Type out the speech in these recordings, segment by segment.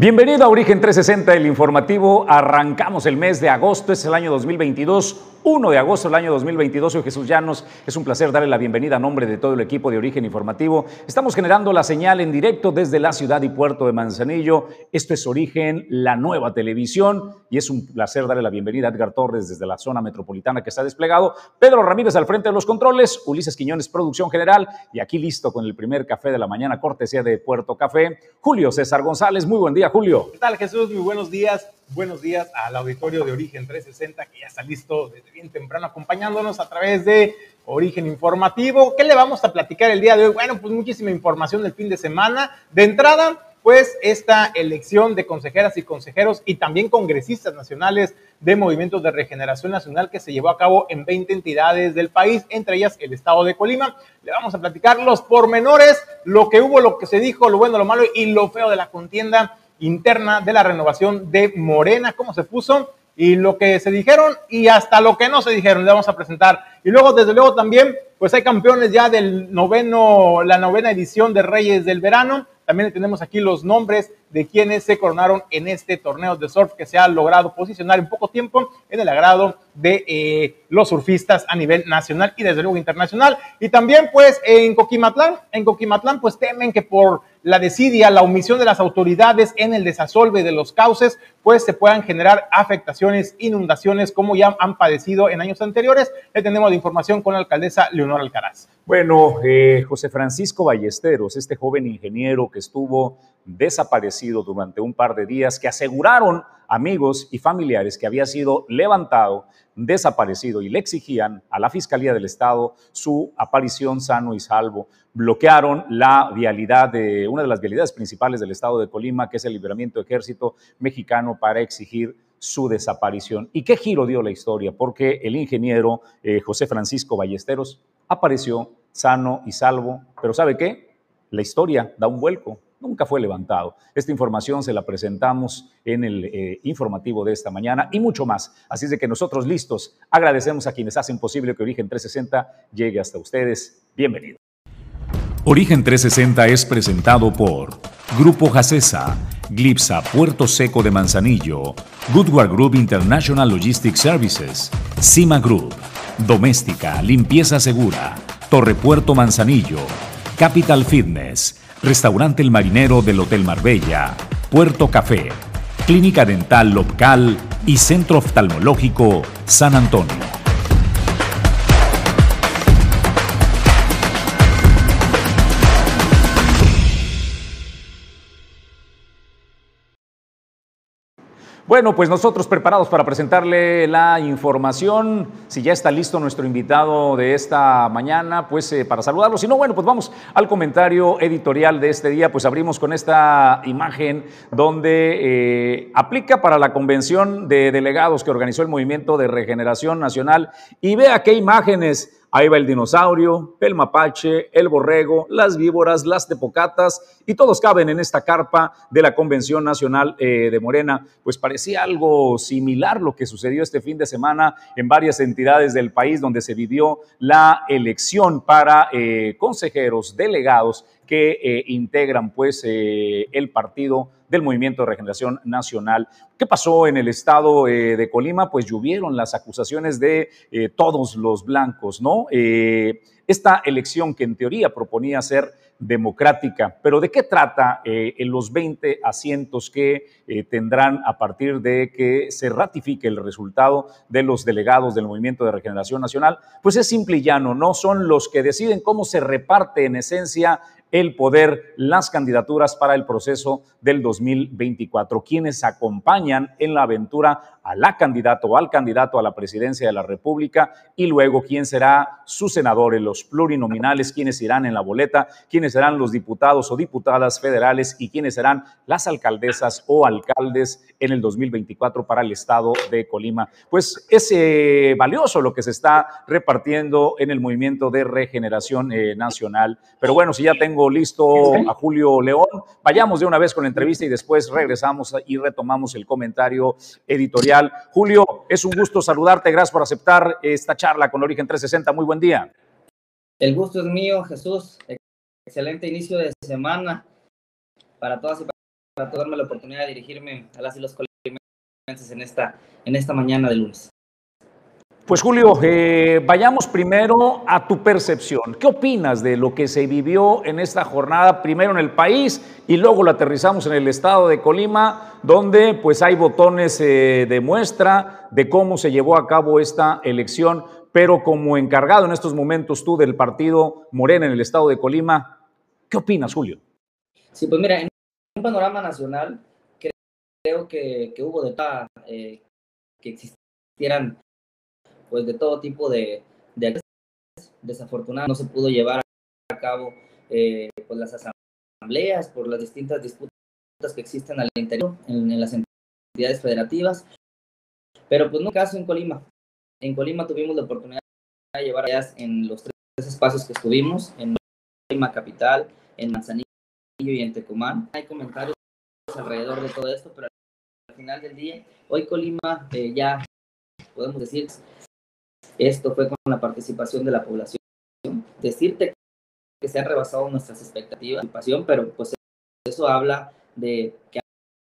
Bienvenido a Origen 360, el informativo. Arrancamos el mes de agosto, es el año 2022. 1 de agosto del año 2022. Soy Jesús Llanos. Es un placer darle la bienvenida a nombre de todo el equipo de Origen Informativo. Estamos generando la señal en directo desde la ciudad y puerto de Manzanillo. Esto es Origen, la nueva televisión. Y es un placer darle la bienvenida a Edgar Torres desde la zona metropolitana que está desplegado. Pedro Ramírez al frente de los controles. Ulises Quiñones, producción general. Y aquí listo con el primer café de la mañana, cortesía de Puerto Café. Julio César González. Muy buen día, Julio. ¿Qué tal, Jesús? Muy buenos días. Buenos días al auditorio de Origen 360 que ya está listo desde bien temprano acompañándonos a través de Origen Informativo. ¿Qué le vamos a platicar el día de hoy? Bueno, pues muchísima información del fin de semana. De entrada, pues esta elección de consejeras y consejeros y también congresistas nacionales de movimientos de regeneración nacional que se llevó a cabo en 20 entidades del país, entre ellas el estado de Colima. Le vamos a platicar los pormenores, lo que hubo, lo que se dijo, lo bueno, lo malo y lo feo de la contienda interna de la renovación de Morena, cómo se puso y lo que se dijeron y hasta lo que no se dijeron, le vamos a presentar. Y luego, desde luego, también, pues hay campeones ya del noveno, la novena edición de Reyes del Verano. También tenemos aquí los nombres de quienes se coronaron en este torneo de surf que se ha logrado posicionar en poco tiempo en el agrado de eh, los surfistas a nivel nacional y desde luego internacional. Y también pues en Coquimatlán, en Coquimatlán pues temen que por la desidia, la omisión de las autoridades en el desasolve de los cauces, pues se puedan generar afectaciones, inundaciones como ya han padecido en años anteriores. Le tenemos la información con la alcaldesa Leonor Alcaraz. Bueno, eh, José Francisco Ballesteros, este joven ingeniero que estuvo desaparecido durante un par de días, que aseguraron amigos y familiares que había sido levantado, desaparecido y le exigían a la Fiscalía del Estado su aparición sano y salvo. Bloquearon la vialidad de una de las vialidades principales del Estado de Colima, que es el Liberamiento Ejército Mexicano, para exigir su desaparición. ¿Y qué giro dio la historia? Porque el ingeniero eh, José Francisco Ballesteros apareció sano y salvo, pero ¿sabe qué? La historia da un vuelco nunca fue levantado. Esta información se la presentamos en el eh, informativo de esta mañana y mucho más. Así es de que nosotros listos, agradecemos a quienes hacen posible que Origen 360 llegue hasta ustedes. Bienvenido. Origen 360 es presentado por Grupo Jacesa, Glipsa Puerto Seco de Manzanillo, Goodward Group International Logistics Services, Cima Group, Doméstica, Limpieza Segura, Torre Puerto Manzanillo, Capital Fitness, Restaurante El Marinero del Hotel Marbella, Puerto Café, Clínica Dental Local y Centro Oftalmológico San Antonio. Bueno, pues nosotros preparados para presentarle la información. Si ya está listo nuestro invitado de esta mañana, pues eh, para saludarlo. Si no, bueno, pues vamos al comentario editorial de este día. Pues abrimos con esta imagen donde eh, aplica para la convención de delegados que organizó el Movimiento de Regeneración Nacional. Y vea qué imágenes Ahí va el dinosaurio, el mapache, el borrego, las víboras, las tepocatas y todos caben en esta carpa de la Convención Nacional eh, de Morena. Pues parecía algo similar lo que sucedió este fin de semana en varias entidades del país donde se vivió la elección para eh, consejeros, delegados que eh, integran pues el partido del Movimiento de Regeneración Nacional. ¿Qué pasó en el estado eh, de Colima? Pues llovieron las acusaciones de eh, todos los blancos, ¿no? Eh, esta elección que en teoría proponía ser democrática, pero ¿de qué trata en los 20 asientos que tendrán a partir de que se ratifique el resultado de los delegados del Movimiento de Regeneración Nacional? Pues es simple y llano, no son los que deciden cómo se reparte en esencia el poder las candidaturas para el proceso del 2024. Quienes acompañan en la aventura a la candidata o al candidato a la presidencia de la República y luego quién será su senador en los plurinominales, quiénes irán en la boleta, quiénes serán los diputados o diputadas federales y quiénes serán las alcaldesas o alcaldes en el 2024 para el estado de Colima. Pues es eh, valioso lo que se está repartiendo en el movimiento de regeneración eh, nacional. Pero bueno, si ya tengo listo a Julio León, vayamos de una vez con la entrevista y después regresamos y retomamos el comentario editorial. Julio, es un gusto saludarte. Gracias por aceptar esta charla con Origen 360. Muy buen día. El gusto es mío, Jesús. Excelente inicio de semana para todas y para darme la oportunidad de dirigirme a las y los colimenses en esta, en esta mañana de lunes. Pues Julio, eh, vayamos primero a tu percepción. ¿Qué opinas de lo que se vivió en esta jornada, primero en el país y luego lo aterrizamos en el estado de Colima, donde pues hay botones eh, de muestra de cómo se llevó a cabo esta elección, pero como encargado en estos momentos tú del partido Morena en el estado de Colima, ¿qué opinas, Julio? Sí, pues mira, en un panorama nacional creo que, hubo de eh, que existieran pues de todo tipo de, de desafortunadamente no se pudo llevar a cabo eh, pues las asambleas por las distintas disputas que existen al interior en, las entidades federativas. Pero pues no caso en Colima. En Colima tuvimos la oportunidad de llevar ellas en los tres espacios que estuvimos en Colima capital en Manzanillo y en Tecumán. Hay comentarios alrededor de todo esto pero al final del día hoy Colima eh, ya podemos decir esto fue con la participación de la población. Decirte que se han rebasado nuestras expectativas, pero pues eso habla de que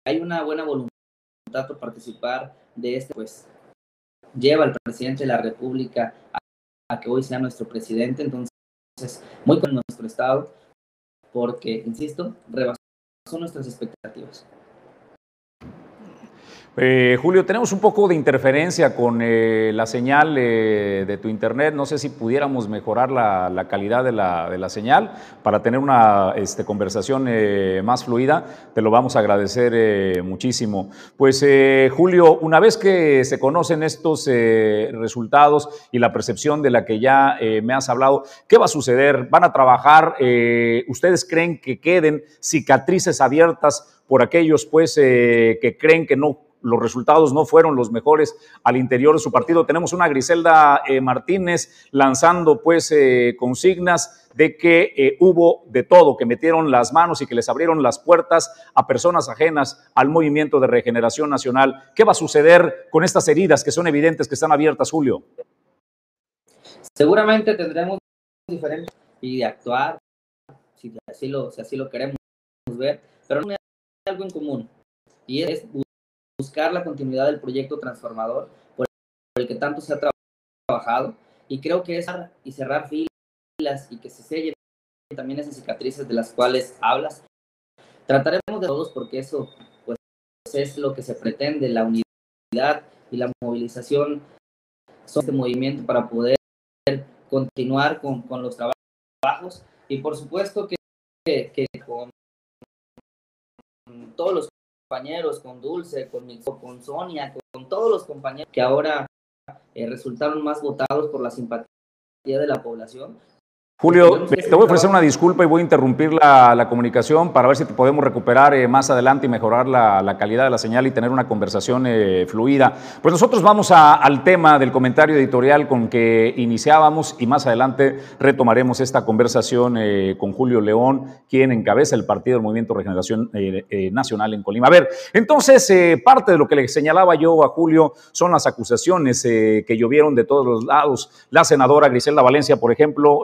hay una buena voluntad por participar de este, pues lleva al presidente de la República a, que hoy sea nuestro presidente, entonces muy con nuestro estado, porque, insisto, rebasó nuestras expectativas. Eh, Julio, tenemos un poco de interferencia con eh, la señal eh, de tu internet. No sé si pudiéramos mejorar la, calidad de la, señal para tener una este, conversación más fluida. Te lo vamos a agradecer muchísimo. Pues Julio, una vez que se conocen estos resultados y la percepción de la que ya me has hablado, ¿qué va a suceder? ¿Van a trabajar? ¿Ustedes creen que queden cicatrices abiertas por aquellos pues que creen que no los resultados no fueron los mejores al interior de su partido. Tenemos una Griselda eh, Martínez lanzando pues eh, consignas de que eh, hubo de todo, que metieron las manos y que les abrieron las puertas a personas ajenas al movimiento de regeneración nacional. ¿Qué va a suceder con estas heridas que son evidentes que están abiertas, Julio? Seguramente tendremos diferentes y de actuar, si así lo, queremos ver, pero no hay algo en común y es buscar la continuidad del proyecto transformador por el que tanto se ha trabajado y creo que es y cerrar filas y que se sellen también esas cicatrices de las cuales hablas. Trataremos de todos porque eso pues es lo que se pretende, la unidad y la movilización son este movimiento para poder continuar con, con los trabajos y por supuesto que, que con todos los compañeros, con Dulce, con, con Sonia, con, todos los compañeros que ahora eh, resultaron más votados por la simpatía de la población, Julio, te voy a ofrecer una disculpa y voy a interrumpir la, comunicación para ver si te podemos recuperar eh, más adelante y mejorar la, calidad de la señal y tener una conversación eh, fluida. Pues nosotros vamos al tema del comentario editorial con que iniciábamos y más adelante retomaremos esta conversación eh, con Julio León, quien encabeza el Partido del Movimiento Regeneración Nacional en Colima. A ver, entonces parte de lo que le señalaba yo a Julio son las acusaciones que llovieron de todos los lados. La senadora Griselda Valencia, por ejemplo,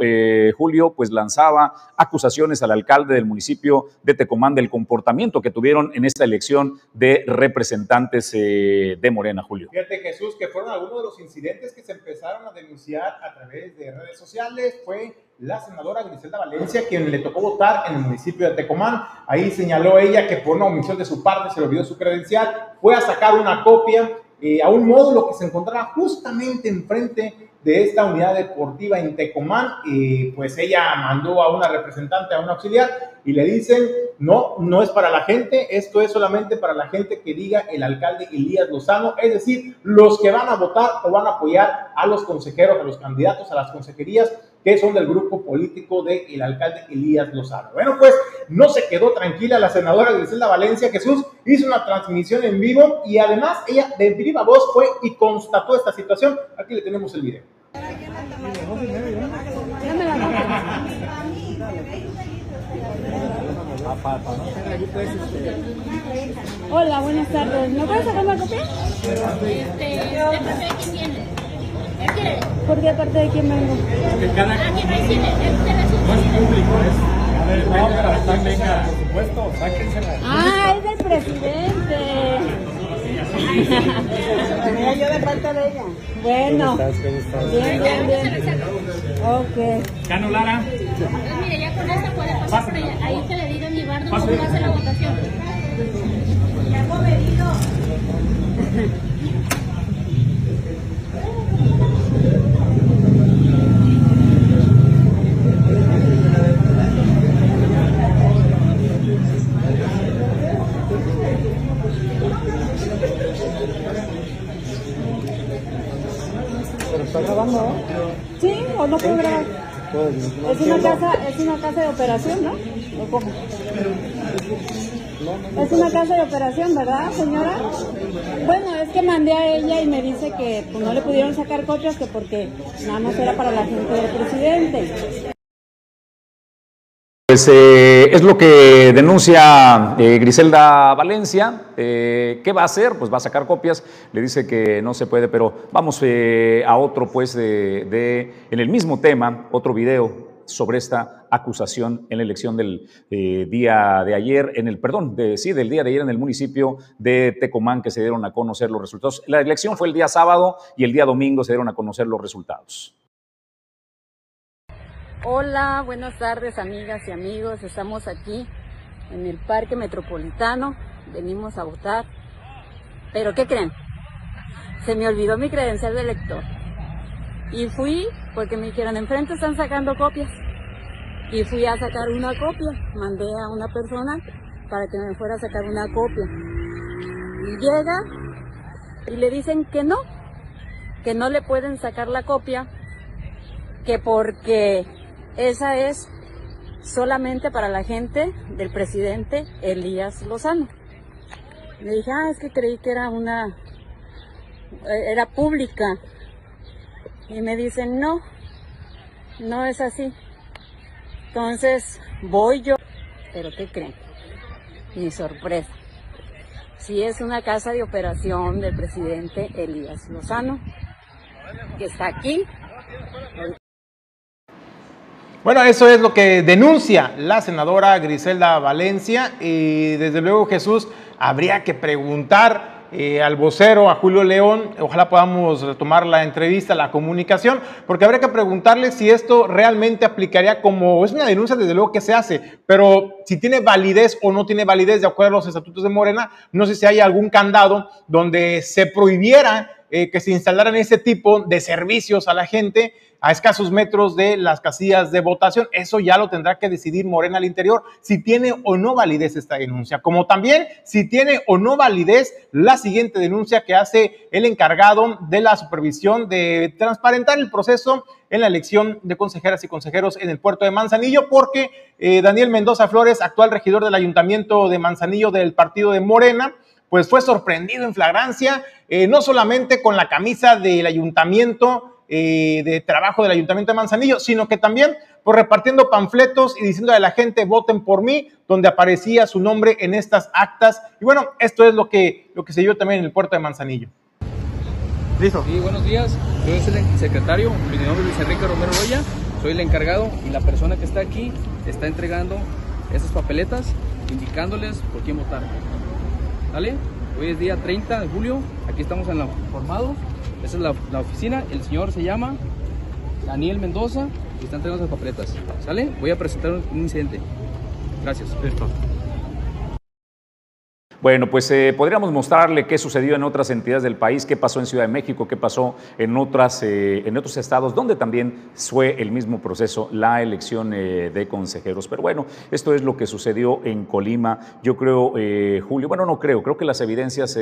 Julio, pues lanzaba acusaciones al alcalde del municipio de Tecomán del comportamiento que tuvieron en esta elección de representantes eh, de Morena, Julio. Fíjate, Jesús, que fueron algunos de los incidentes que se empezaron a denunciar a través de redes sociales. Fue la senadora Griselda Valencia quien le tocó votar en el municipio de Tecomán. Ahí señaló ella que por una omisión de su parte se le olvidó su credencial. Fue a sacar una copia eh, a un módulo que se encontraba justamente enfrente de esta unidad deportiva en Tecomán, y pues ella mandó a una representante, a un auxiliar, y le dicen, no, no es para la gente, esto es solamente para la gente que diga el alcalde Elías Lozano, es decir, los que van a votar o van a apoyar a los consejeros, a los candidatos, a las consejerías que son del grupo político del el alcalde Elías Lozano. Bueno, pues no se quedó tranquila la senadora Griselda Valencia Jesús, hizo una transmisión en vivo y además ella de viva voz fue y constató esta situación. Aquí le tenemos el video. Hola, buenas tardes. ¿Me puedes sacar una copia? Este, ¿de de quién viene? ¿Qué quiere? ¿Por qué parte de quién vengo? Ah, que no hay cine, es de la Ah, es del presidente. Venía yo de parte de ella. Bueno. Bien, bien, bien. Ok. Cano Lara. Pues mire, ya con esta puede pasar por allá. Ahí te le digo a mi bardo cómo va a ser la votación. Ya comedido. ¿Está grabando? Sí, o no puedo grabar. Es una casa, es una casa de operación, ¿no? ¿O cómo? Es una casa de operación, ¿verdad, señora? Bueno, es que mandé a ella y me dice que pues, no le pudieron sacar copias que porque nada más era para la gente del presidente. Pues eh, es lo que denuncia eh, Griselda Valencia. Eh, ¿Qué va a hacer? Pues va a sacar copias. Le dice que no se puede, pero vamos eh, a otro, pues, de, de- en el mismo tema, otro video sobre esta acusación en la elección del eh, día de ayer, en el, perdón, de, sí, del día de ayer en el municipio de Tecomán, que se dieron a conocer los resultados. La elección fue el día sábado y el día domingo se dieron a conocer los resultados. Hola, buenas tardes amigas y amigos. Estamos aquí en el Parque Metropolitano. Venimos a votar. Pero ¿qué creen? Se me olvidó mi credencial de elector. Y fui porque me dijeron, enfrente están sacando copias. Y fui a sacar una copia. Mandé a una persona para que me fuera a sacar una copia. Llega y le dicen que no, que no le pueden sacar la copia, que porque esa es solamente para la gente del presidente Elías Lozano. Le dije, ah, es que creí que era una, eh, era pública. Y me dicen, no, no es así. Entonces voy yo, pero ¿qué creen? Mi sorpresa. Sí es una casa de operación del presidente Elías Lozano, que está aquí Bueno, eso es lo que denuncia la senadora Griselda Valencia y desde luego Jesús habría que preguntar eh, al vocero, a Julio León, ojalá podamos retomar la entrevista, la comunicación, porque habría que preguntarle si esto realmente aplicaría como, es una denuncia desde luego que se hace, pero si tiene validez o no tiene validez de acuerdo a los estatutos de Morena, no sé si hay algún candado donde se prohibiera eh, que se instalaran ese tipo de servicios a la gente a escasos metros de las casillas de votación. Eso ya lo tendrá que decidir Morena al interior, si tiene o no validez esta denuncia, como también si tiene o no validez la siguiente denuncia que hace el encargado de la supervisión de transparentar el proceso en la elección de consejeras y consejeros en el puerto de Manzanillo, porque eh, Daniel Mendoza Flores, actual regidor del ayuntamiento de Manzanillo del partido de Morena, pues fue sorprendido en flagrancia, eh, no solamente con la camisa del ayuntamiento, eh, de trabajo del ayuntamiento de Manzanillo, sino que también por repartiendo panfletos y diciendo a la gente voten por mí, donde aparecía su nombre en estas actas. Y bueno, esto es lo que, lo que se dio también en el puerto de Manzanillo. Listo. Sí, buenos días. Yo soy el secretario, mi nombre es Luis Enrique Romero Roya, soy el encargado y la persona que está aquí está entregando esas papeletas indicándoles por quién votar. ¿Vale? Hoy es día 30 de julio, aquí estamos en la formados, esa es la, oficina, el señor se llama Daniel Mendoza y está entregando esas papeletas. ¿Sale? Voy a presentar un, incidente. Gracias. Listo. Bueno, pues eh, podríamos mostrarle qué sucedió en otras entidades del país, qué pasó en Ciudad de México, qué pasó en, otras, eh, en otros estados, donde también fue el mismo proceso, la elección eh, de consejeros. Pero bueno, esto es lo que sucedió en Colima. Yo creo, Julio, bueno, no creo, creo que las evidencias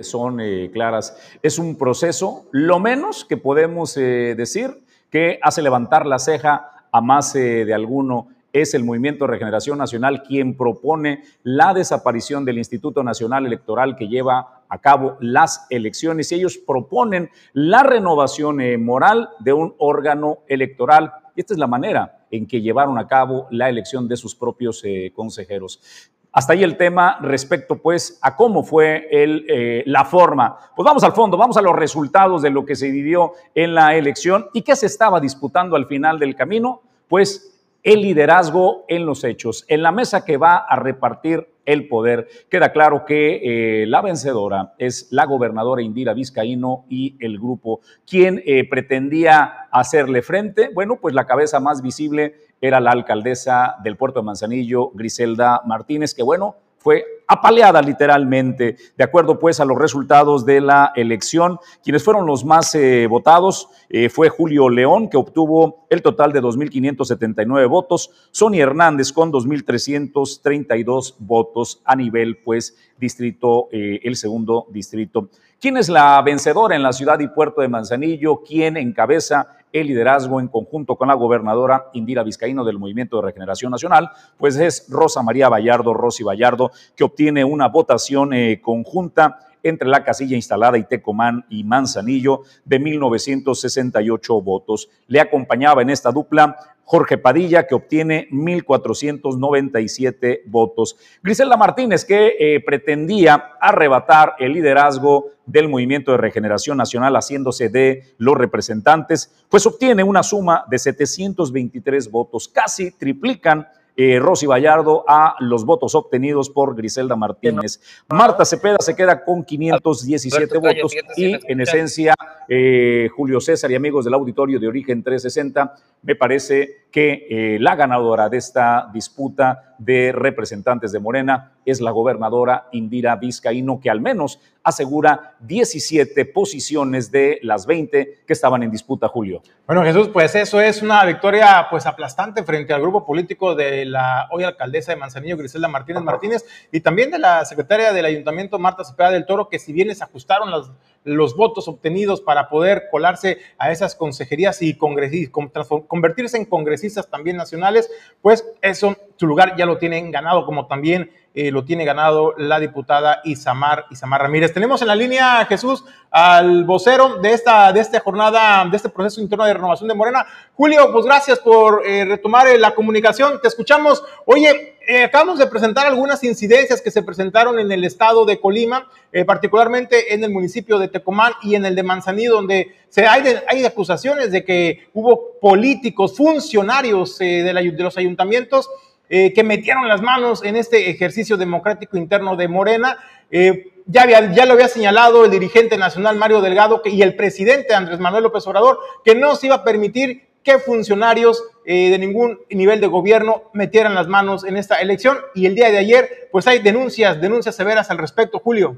son claras. Es un proceso, lo menos que podemos decir, que hace levantar la ceja a más de alguno es el Movimiento Regeneración Nacional quien propone la desaparición del Instituto Nacional Electoral que lleva a cabo las elecciones y ellos proponen la renovación eh, moral de un órgano electoral. Y esta es la manera en que llevaron a cabo la elección de sus propios eh, consejeros. Hasta ahí el tema respecto pues a cómo fue eh, la forma. Pues vamos al fondo, vamos a los resultados de lo que se vivió en la elección y qué se estaba disputando al final del camino. Pues el liderazgo en los hechos. En la mesa que va a repartir el poder, queda claro que eh, la vencedora es la gobernadora Indira Vizcaíno y el grupo. quien eh, pretendía hacerle frente? Bueno, pues la cabeza más visible era la alcaldesa del puerto de Manzanillo, Griselda Martínez, que bueno, fue apaleada literalmente. De acuerdo pues a los resultados de la elección, quienes fueron los más eh, votados eh, fue Julio León, que obtuvo el total de 2.579 votos, Sonia Hernández con 2.332 votos a nivel pues distrito, eh, el segundo distrito. ¿Quién es la vencedora en la ciudad y puerto de Manzanillo? ¿Quién encabeza el liderazgo en conjunto con la gobernadora Indira Vizcaíno del Movimiento de Regeneración Nacional, pues es Rosa María Vallardo, Rosy Vallardo, que obtiene una votación eh, conjunta entre la casilla instalada y Tecomán y Manzanillo de 1968 votos. Le acompañaba en esta dupla Jorge Padilla, que obtiene 1.497 votos. Griselda Martínez, que eh, pretendía arrebatar el liderazgo del Movimiento de Regeneración Nacional, haciéndose de los representantes, pues obtiene una suma de 723 votos, casi triplican eh, Rosy Vallardo a los votos obtenidos por Griselda Martínez. Marta Cepeda se queda con 517 votos y en esencia eh, Julio César y amigos del auditorio de Origen 360, me parece que eh, la ganadora de esta disputa de representantes de Morena es la gobernadora Indira Vizcaíno, que al menos asegura 17 posiciones de las 20 que estaban en disputa, Julio. Bueno, Jesús, pues eso es una victoria pues aplastante frente al grupo político de la hoy alcaldesa de Manzanillo, Griselda Martínez Martínez, y también de la secretaria del ayuntamiento, Marta Cepeda del Toro, que si bien les ajustaron las los votos obtenidos para poder colarse a esas consejerías y convertirse en congresistas también nacionales, pues eso, su lugar ya lo tienen ganado, como también eh, lo tiene ganado la diputada Isamar, Isamar Ramírez. Tenemos en la línea, Jesús, al vocero de esta, de esta jornada, de este proceso interno de renovación de Morena. Julio, pues gracias por eh, retomar eh, la comunicación. Te escuchamos. Oye, acabamos de presentar algunas incidencias que se presentaron en el estado de Colima, particularmente en el municipio de Tecomán y en el de Manzanillo, donde hay, acusaciones de que hubo políticos, funcionarios de, de los ayuntamientos eh, que metieron las manos en este ejercicio democrático interno de Morena. Eh, ya lo había señalado el dirigente nacional Mario Delgado y el presidente Andrés Manuel López Obrador que no se iba a permitir que funcionarios eh, de ningún nivel de gobierno metieran las manos en esta elección. Y el día de ayer, pues hay denuncias, denuncias severas al respecto, Julio.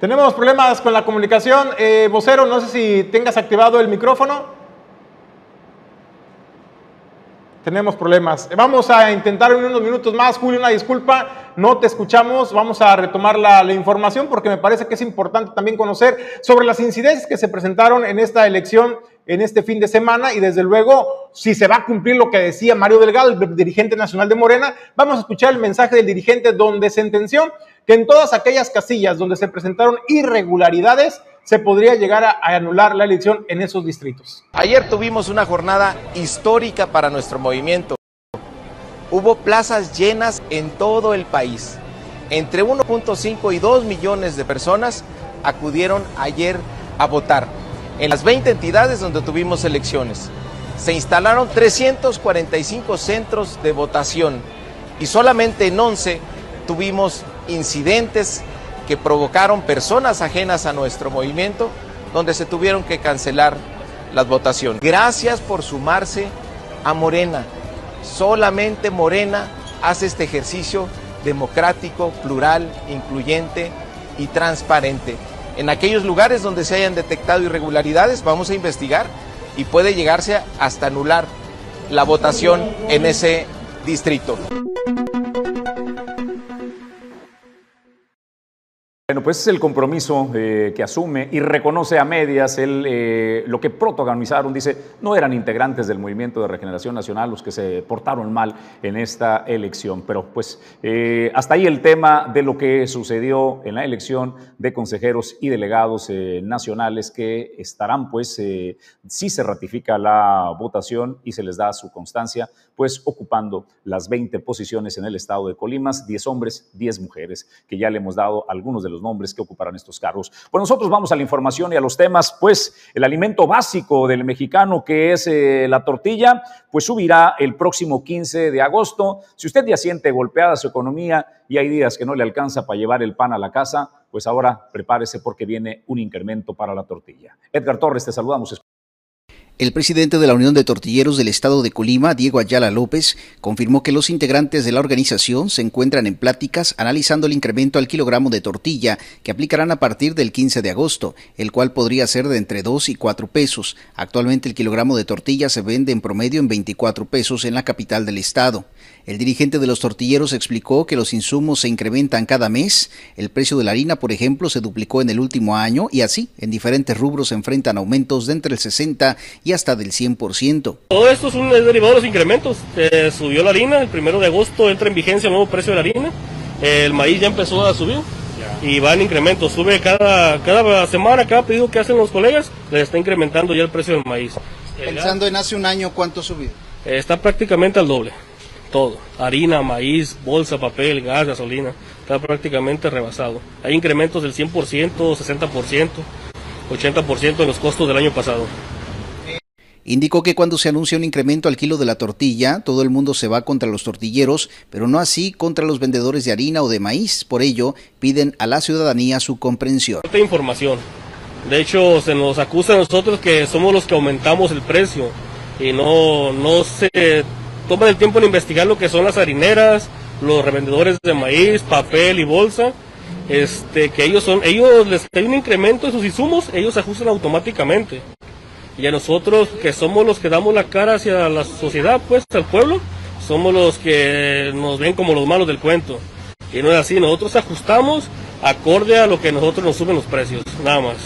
Tenemos problemas con la comunicación. Eh, vocero, no sé si tengas activado el micrófono. Tenemos problemas. Vamos a intentar en unos minutos más. Julio, una disculpa, no te escuchamos. Vamos a retomar la, información porque me parece que es importante también conocer sobre las incidencias que se presentaron en esta elección en este fin de semana y desde luego si se va a cumplir lo que decía Mario Delgado, el dirigente nacional de Morena, vamos a escuchar el mensaje del dirigente donde sentenció que en todas aquellas casillas donde se presentaron irregularidades se podría llegar a, anular la elección en esos distritos. Ayer tuvimos una jornada histórica para nuestro movimiento. Hubo plazas llenas en todo el país. Entre 1.5 y 2 millones de personas acudieron ayer a votar en las 20 entidades donde tuvimos elecciones. Se instalaron 345 centros de votación y solamente en 11 tuvimos incidentes que provocaron personas ajenas a nuestro movimiento donde se tuvieron que cancelar las votaciones. Gracias por sumarse a Morena. Solamente Morena hace este ejercicio democrático, plural, incluyente y transparente. En aquellos lugares donde se hayan detectado irregularidades, vamos a investigar y puede llegarse hasta anular la votación en ese distrito. Bueno, pues es el compromiso eh, que asume y reconoce a medias el, eh, lo que protagonizaron. Dice, no eran integrantes del Movimiento de Regeneración Nacional los que se portaron mal en esta elección. Pero pues eh, hasta ahí el tema de lo que sucedió en la elección de consejeros y delegados nacionales que estarán, pues, si se ratifica la votación y se les da su constancia, pues ocupando las 20 posiciones en el estado de Colimas, 10 hombres, 10 mujeres, que ya le hemos dado algunos de los nombres que ocuparán estos cargos. Pues nosotros vamos a la información y a los temas, pues el alimento básico del mexicano que es eh, la tortilla, pues subirá el próximo 15 de agosto. Si usted ya siente golpeada su economía y hay días que no le alcanza para llevar el pan a la casa, pues ahora prepárese porque viene un incremento para la tortilla. Edgar Torres, te saludamos. El presidente de la Unión de Tortilleros del Estado de Colima, Diego Ayala López, confirmó que los integrantes de la organización se encuentran en pláticas analizando el incremento al kilogramo de tortilla que aplicarán a partir del 15 de agosto, el cual podría ser de entre 2 y 4 pesos. Actualmente el kilogramo de tortilla se vende en promedio en 24 pesos en la capital del estado. El dirigente de los tortilleros explicó que los insumos se incrementan cada mes. El precio de la harina, por ejemplo, se duplicó en el último año y así en diferentes rubros se enfrentan aumentos de entre el 60 y hasta del 100%. Todo esto es un derivado de los incrementos. Se subió la harina, el primero de agosto entra en vigencia el nuevo precio de la harina. El maíz ya empezó a subir y va en incremento. Sube cada, cada semana, cada pedido que hacen los colegas, les está incrementando ya el precio del maíz. Pensando en hace un año, ¿cuánto subió? Está prácticamente al doble todo. Harina, maíz, bolsa, papel, gas, gasolina. Está prácticamente rebasado. Hay incrementos del 100%, 60%, 80% en los costos del año pasado. Indicó que cuando se anuncia un incremento al kilo de la tortilla, todo el mundo se va contra los tortilleros, pero no así contra los vendedores de harina o de maíz. Por ello, piden a la ciudadanía su comprensión. información. De hecho, se nos acusa a nosotros que somos los que aumentamos el precio y no, no se toman el tiempo en investigar lo que son las harineras, los revendedores de maíz, papel y bolsa, este, que ellos son, ellos les hay un incremento en sus insumos, ellos ajustan automáticamente. Y a nosotros, que somos los que damos la cara hacia la sociedad, pues, al pueblo, somos los que nos ven como los malos del cuento. Y no es así, nosotros ajustamos acorde a lo que nosotros nos suben los precios, nada más.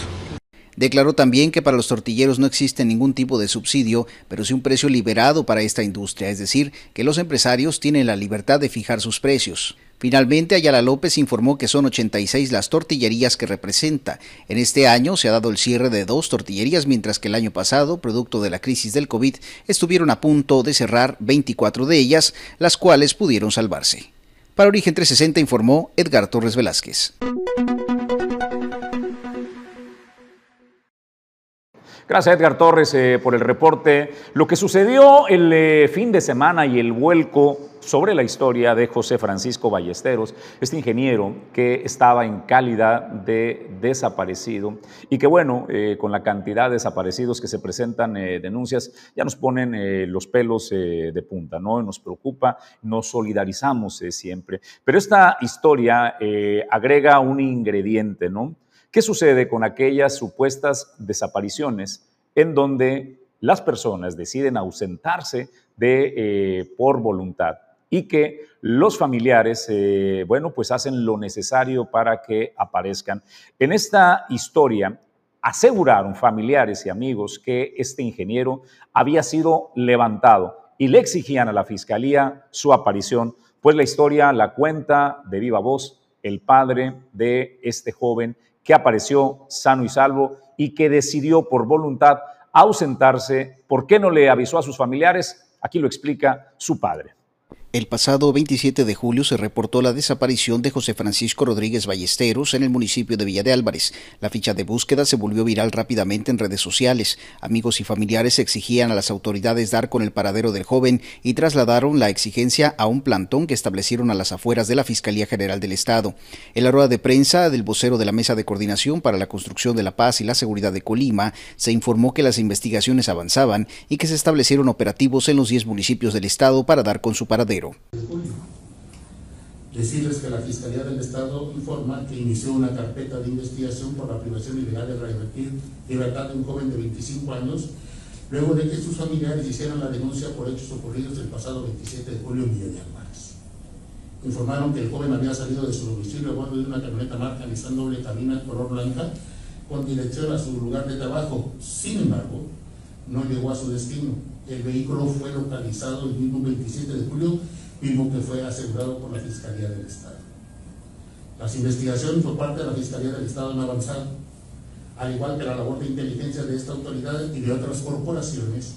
Declaró también que para los tortilleros no existe ningún tipo de subsidio, pero sí un precio liberado para esta industria, es decir, que los empresarios tienen la libertad de fijar sus precios. Finalmente, Ayala López informó que son 86 las tortillerías que representa. En este año se ha dado el cierre de dos tortillerías, mientras que el año pasado, producto de la crisis del COVID, estuvieron a punto de cerrar 24 de ellas, las cuales pudieron salvarse. Para Origen 360 informó Edgar Torres Velázquez. Gracias Edgar Torres eh, por el reporte. Lo que sucedió el eh, fin de semana y el vuelco sobre la historia de José Francisco Ballesteros, este ingeniero que estaba en calidad de desaparecido y que bueno, eh, con la cantidad de desaparecidos que se presentan denuncias, ya nos ponen los pelos de punta, ¿no? Nos preocupa, nos solidarizamos siempre. Pero esta historia agrega un ingrediente, ¿no? ¿Qué sucede con aquellas supuestas desapariciones en donde las personas deciden ausentarse eh, por voluntad y que los familiares, eh, bueno, pues hacen lo necesario para que aparezcan? En esta historia aseguraron familiares y amigos que este ingeniero había sido levantado y le exigían a la fiscalía su aparición, pues la historia la cuenta de viva voz el padre de este joven que apareció sano y salvo y que decidió por voluntad ausentarse. ¿Por qué no le avisó a sus familiares? Aquí lo explica su padre. El pasado 27 de julio se reportó la desaparición de José Francisco Rodríguez Ballesteros en el municipio de Villa de Álvarez. La ficha de búsqueda se volvió viral rápidamente en redes sociales. Amigos y familiares exigían a las autoridades dar con el paradero del joven y trasladaron la exigencia a un plantón que establecieron a las afueras de la Fiscalía General del Estado. En la rueda de prensa del vocero de la Mesa de Coordinación para la Construcción de la Paz y la Seguridad de Colima, se informó que las investigaciones avanzaban y que se establecieron operativos en los 10 municipios del Estado para dar con su paradero. Decirles que la Fiscalía del Estado informa que inició una carpeta de investigación por la privación ilegal de revertir libertad de un joven de 25 años, luego de que sus familiares hicieran la denuncia por hechos ocurridos el pasado 27 de julio en Villa de. Informaron que el joven había salido de su domicilio a bordo de una camioneta marca Nissan doble cabina color blanca con dirección a su lugar de trabajo. Sin embargo, no llegó a su destino. El vehículo fue localizado el mismo 27 de julio, mismo que fue asegurado por la Fiscalía del Estado. Las investigaciones por parte de la Fiscalía del Estado han avanzado, al igual que la labor de inteligencia de esta autoridad y de otras corporaciones.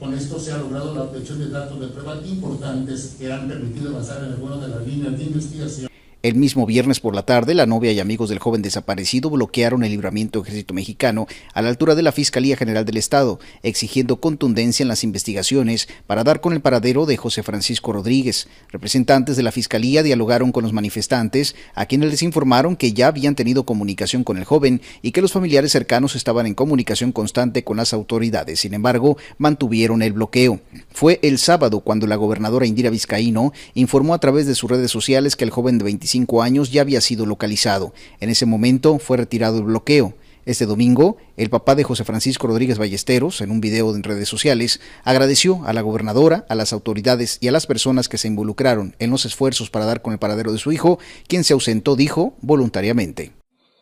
Con esto se ha logrado la obtención de datos de prueba importantes que han permitido avanzar en vuelo de las líneas de investigación. El mismo viernes por la tarde, la novia y amigos del joven desaparecido bloquearon el libramiento ejército mexicano a la altura de la Fiscalía General del Estado, exigiendo contundencia en las investigaciones para dar con el paradero de José Francisco Rodríguez. Representantes de la Fiscalía dialogaron con los manifestantes, a quienes les informaron que ya habían tenido comunicación con el joven y que los familiares cercanos estaban en comunicación constante con las autoridades. Sin embargo, mantuvieron el bloqueo. Fue el sábado cuando la gobernadora Indira Vizcaíno informó a través de sus redes sociales que el joven de 25 años ya había sido localizado. En ese momento fue retirado el bloqueo. Este domingo, el papá de José Francisco Rodríguez Ballesteros, en un video en redes sociales, agradeció a la gobernadora, a las autoridades y a las personas que se involucraron en los esfuerzos para dar con el paradero de su hijo, quien se ausentó, dijo, voluntariamente.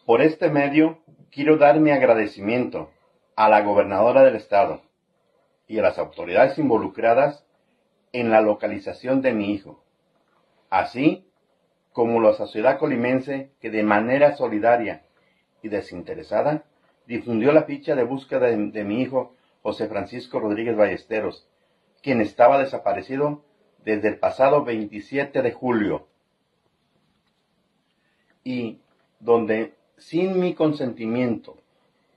Por este medio, quiero dar mi agradecimiento a la gobernadora del estado y a las autoridades involucradas en la localización de mi hijo, así como la sociedad colimense que de manera solidaria y desinteresada difundió la ficha de búsqueda de, de, mi hijo José Francisco Rodríguez Ballesteros, quien estaba desaparecido desde el pasado 27 de julio. Y donde sin mi consentimiento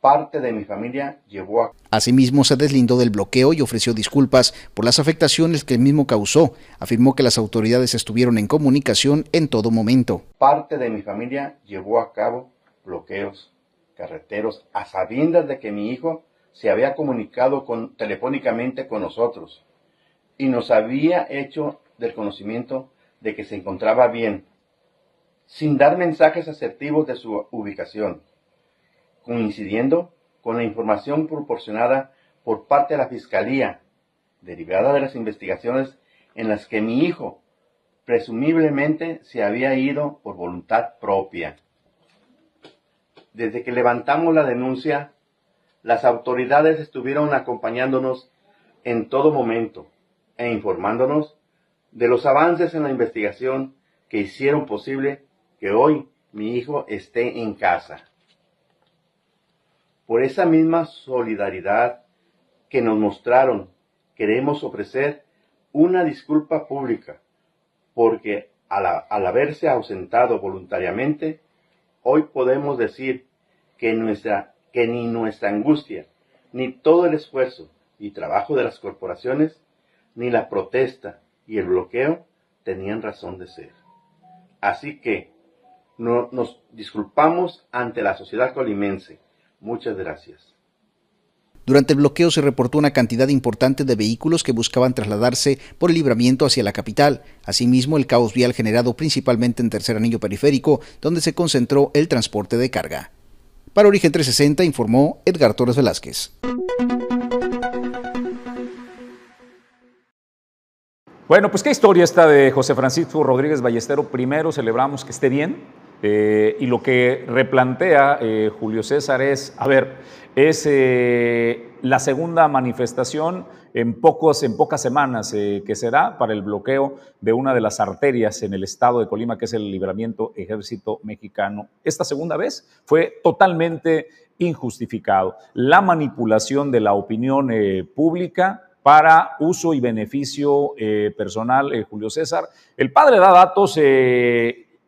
parte de mi familia llevó a... Asimismo, se deslindó del bloqueo y ofreció disculpas por las afectaciones que el mismo causó. Afirmó que las autoridades estuvieron en comunicación en todo momento. Parte de mi familia llevó a cabo bloqueos carreteros a sabiendas de que mi hijo se había comunicado con, telefónicamente con nosotros y nos había hecho del conocimiento de que se encontraba bien, sin dar mensajes asertivos de su ubicación coincidiendo con la información proporcionada por parte de la Fiscalía, derivada de las investigaciones en las que mi hijo presumiblemente se había ido por voluntad propia. Desde que levantamos la denuncia, las autoridades estuvieron acompañándonos en todo momento e informándonos de los avances en la investigación que hicieron posible que hoy mi hijo esté en casa. Por esa misma solidaridad que nos mostraron, queremos ofrecer una disculpa pública, porque al, haberse ausentado voluntariamente, hoy podemos decir que, nuestra, que ni nuestra angustia, ni todo el esfuerzo y trabajo de las corporaciones, ni la protesta y el bloqueo tenían razón de ser. Así que no, nos disculpamos ante la sociedad colimense Muchas gracias. Durante el bloqueo se reportó una cantidad importante de vehículos que buscaban trasladarse por el libramiento hacia la capital. Asimismo, el caos vial generado principalmente en tercer anillo periférico, donde se concentró el transporte de carga. Para Origen 360 informó Edgar Torres Velázquez. Bueno, pues qué historia esta de José Francisco Rodríguez Ballestero. Primero celebramos que esté bien, eh, y lo que replantea eh, Julio César es, a ver, es eh, la segunda manifestación en, pocos, en pocas semanas que será para el bloqueo de una de las arterias en el estado de Colima, que es el libramiento ejército mexicano. Esta segunda vez fue totalmente injustificado. La manipulación de la opinión pública para uso y beneficio personal, Julio César. El padre da datos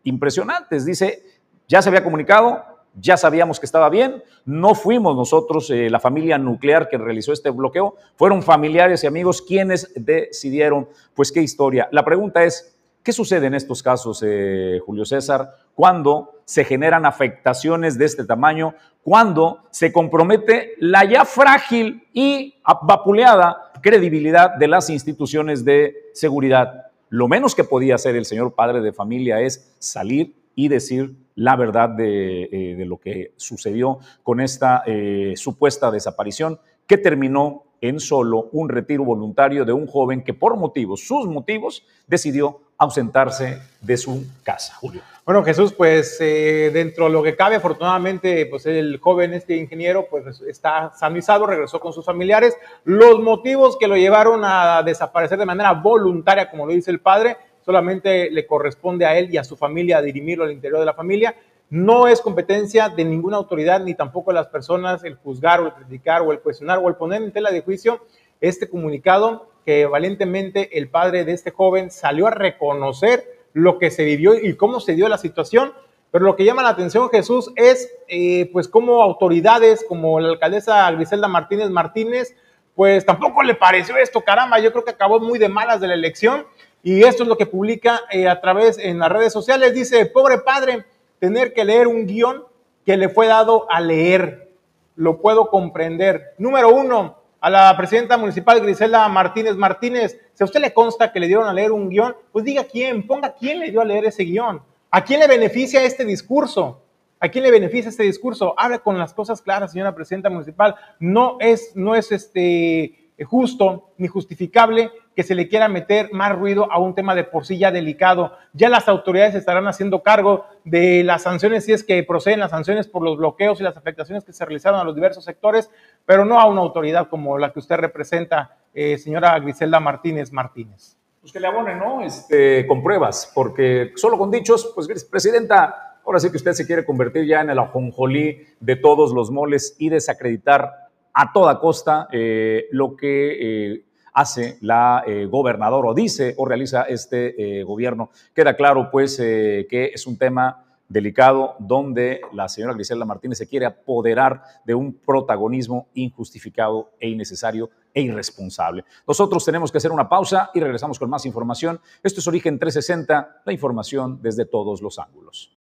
impresionantes. Dice, ya se había comunicado, ya sabíamos que estaba bien, no fuimos nosotros, la familia nuclear que realizó este bloqueo, fueron familiares y amigos quienes decidieron, pues qué historia. La pregunta es, ¿Qué sucede en estos casos, eh, Julio César, cuando se generan afectaciones de este tamaño, cuando se compromete la ya frágil y vapuleada credibilidad de las instituciones de seguridad? Lo menos que podía hacer el señor padre de familia es salir y decir la verdad de, eh, lo que sucedió con esta eh, supuesta desaparición que terminó en solo un retiro voluntario de un joven que por motivos, sus motivos, decidió ausentarse de su casa, Julio. Bueno, Jesús, pues eh, dentro de lo que cabe, afortunadamente, pues el joven, este ingeniero, pues está sanizado, regresó con sus familiares. Los motivos que lo llevaron a desaparecer de manera voluntaria, como lo dice el padre, solamente le corresponde a él y a su familia dirimirlo al interior de la familia. No es competencia de ninguna autoridad, ni tampoco de las personas, el juzgar o el criticar o el cuestionar o el poner en tela de juicio este comunicado que valientemente el padre de este joven salió a reconocer lo que se vivió y cómo se dio la situación. Pero lo que llama la atención, Jesús, es eh, pues cómo autoridades como la alcaldesa Griselda Martínez Martínez, pues tampoco le pareció esto, caramba, yo creo que acabó muy de malas de la elección. Y esto es lo que publica eh, a través en las redes sociales. Dice, pobre padre, tener que leer un guion que le fue dado a leer. Lo puedo comprender. Número uno, a la presidenta municipal Grisela Martínez Martínez, si a usted le consta que le dieron a leer un guion, pues diga quién, ponga quién le dio a leer ese guion. ¿A quién le beneficia este discurso? ¿A quién le beneficia este discurso? Hable con las cosas claras, señora presidenta municipal. No es, no es este, justo ni justificable que se le quiera meter más ruido a un tema de por sí ya delicado. Ya las autoridades estarán haciendo cargo de las sanciones, si es que proceden las sanciones por los bloqueos y las afectaciones que se realizaron a los diversos sectores, pero no a una autoridad como la que usted representa, eh, señora Griselda Martínez Martínez. Pues que le abonen, ¿no? Este, con pruebas, porque solo con dichos, pues, presidenta, ahora sí que usted se quiere convertir ya en el ajonjolí de todos los moles y desacreditar a toda costa eh, lo que eh, hace la eh, gobernadora o dice o realiza este gobierno. Queda claro pues que es un tema delicado donde la señora Griselda Martínez se quiere apoderar de un protagonismo injustificado e innecesario e irresponsable. Nosotros tenemos que hacer una pausa y regresamos con más información. Esto es Origen 360, la información desde todos los ángulos.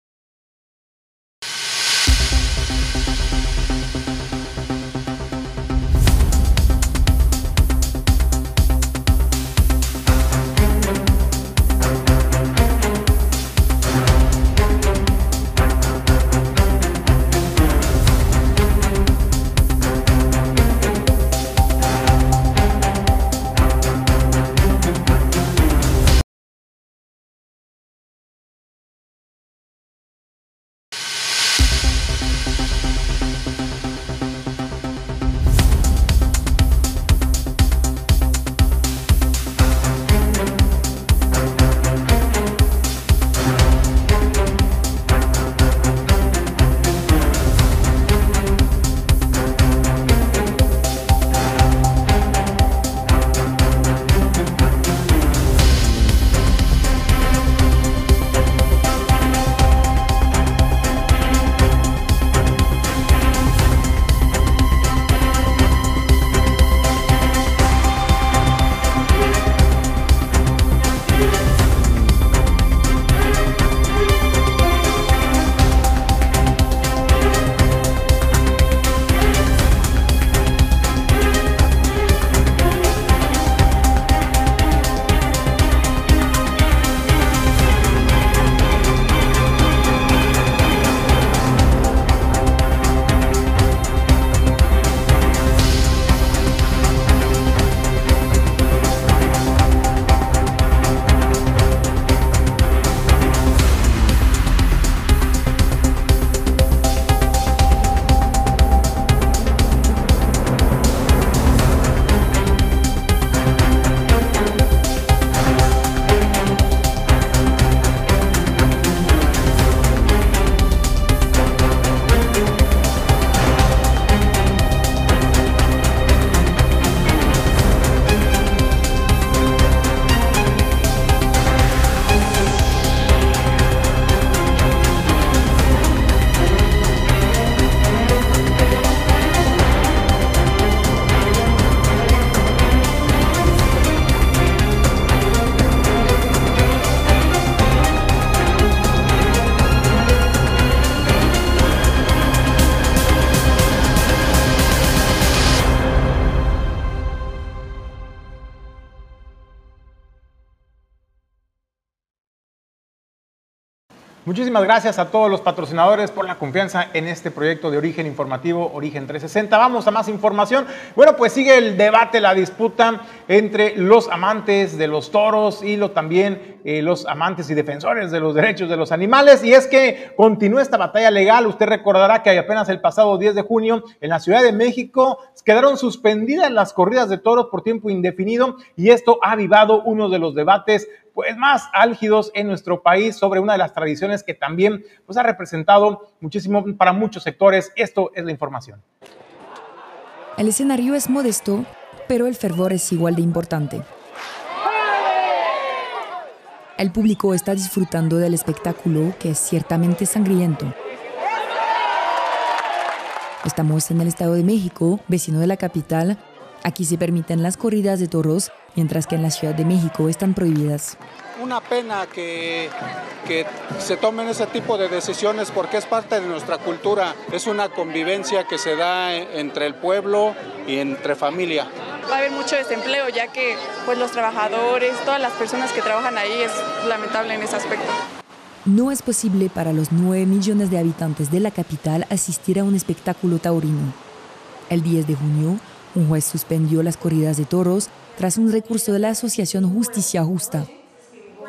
Muchísimas gracias a todos los patrocinadores por la confianza en este proyecto de origen informativo, Origen 360. Vamos a más información. Bueno, pues sigue el debate, la disputa entre los amantes de los toros y lo, también eh, los amantes y defensores de los derechos de los animales. Y es que continúa esta batalla legal. Usted recordará que apenas el pasado 10 de junio en la Ciudad de México quedaron suspendidas las corridas de toros por tiempo indefinido y esto ha avivado uno de los debates pues más álgidos en nuestro país sobre una de las tradiciones que también pues ha representado muchísimo para muchos sectores. Esto es la información. El escenario es modesto, pero el fervor es igual de importante. El público está disfrutando del espectáculo que es ciertamente sangriento. Estamos en el Estado de México, vecino de la capital. Aquí se permiten las corridas de toros mientras que en la Ciudad de México están prohibidas. Una pena que, que se tomen ese tipo de decisiones porque es parte de nuestra cultura, es una convivencia que se da entre el pueblo y entre familia. Va a haber mucho desempleo ya que pues, los trabajadores, todas las personas que trabajan ahí es lamentable en ese aspecto. No es posible para los 9 millones de habitantes de la capital asistir a un espectáculo taurino. El 10 de junio, un juez suspendió las corridas de toros tras un recurso de la Asociación Justicia Justa.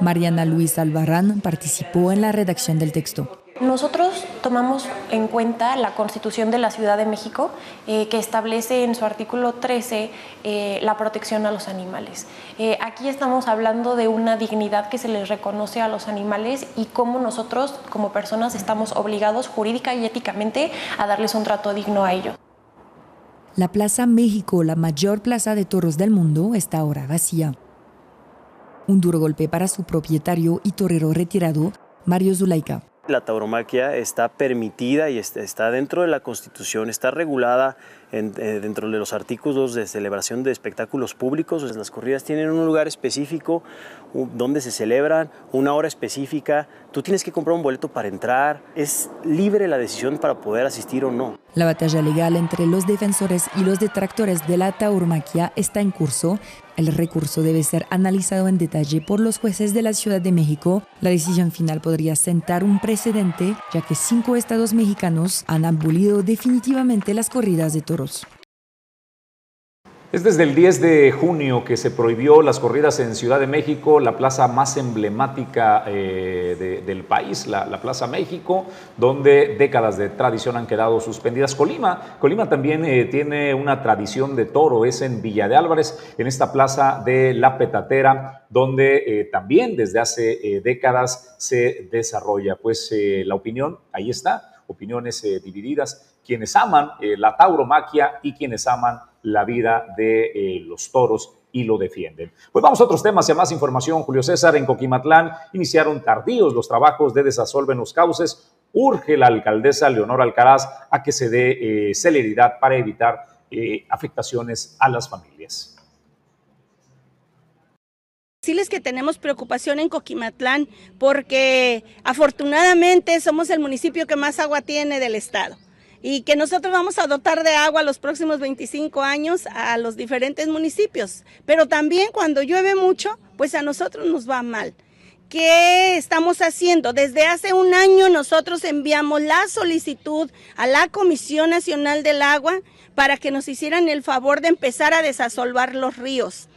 Mariana Luis Albarrán participó en la redacción del texto. Nosotros tomamos en cuenta la Constitución de la Ciudad de México, eh, que establece en su artículo 13 eh, la protección a los animales. Eh, aquí estamos hablando de una dignidad que se les reconoce a los animales y cómo nosotros como personas estamos obligados jurídica y éticamente a darles un trato digno a ellos. La Plaza México, la mayor plaza de toros del mundo, está ahora vacía. Un duro golpe para su propietario y torero retirado, Mario Zulaika. La tauromaquia está permitida y está dentro de la Constitución, está regulada eh, dentro de los artículos de celebración de espectáculos públicos. Las corridas tienen un lugar específico donde se celebran, una hora específica. Tú tienes que comprar un boleto para entrar. Es libre la decisión para poder asistir o no. La batalla legal entre los defensores y los detractores de la tauromaquia está en curso. El recurso debe ser analizado en detalle por los jueces de la Ciudad de México. La decisión final podría sentar un precedente, ya que cinco estados mexicanos han abolido definitivamente las corridas de toros. Es desde el 10 de junio que se prohibió las corridas en Ciudad de México, la plaza más emblemática eh, del país, la, Plaza México, donde décadas de tradición han quedado suspendidas. Colima, Colima también eh, tiene una tradición de toro, es en Villa de Álvarez, en esta plaza de La Petatera, donde eh, también desde hace décadas se desarrolla. Pues la opinión, ahí está, opiniones divididas, quienes aman la tauromaquia y quienes aman la vida de eh, los toros y lo defienden. Pues vamos a otros temas y a más información. Julio César, en Coquimatlán iniciaron tardíos los trabajos de desasolve en los cauces. Urge la alcaldesa Leonor Alcaraz a que se dé eh, celeridad para evitar eh, afectaciones a las familias. Decirles que tenemos preocupación en Coquimatlán porque afortunadamente somos el municipio que más agua tiene del estado y que nosotros vamos a dotar de agua los próximos 25 años a los diferentes municipios. Pero también cuando llueve mucho, pues a nosotros nos va mal. ¿Qué estamos haciendo? Desde hace un año nosotros enviamos la solicitud a la Comisión Nacional del Agua para que nos hicieran el favor de empezar a desasolvar los ríos.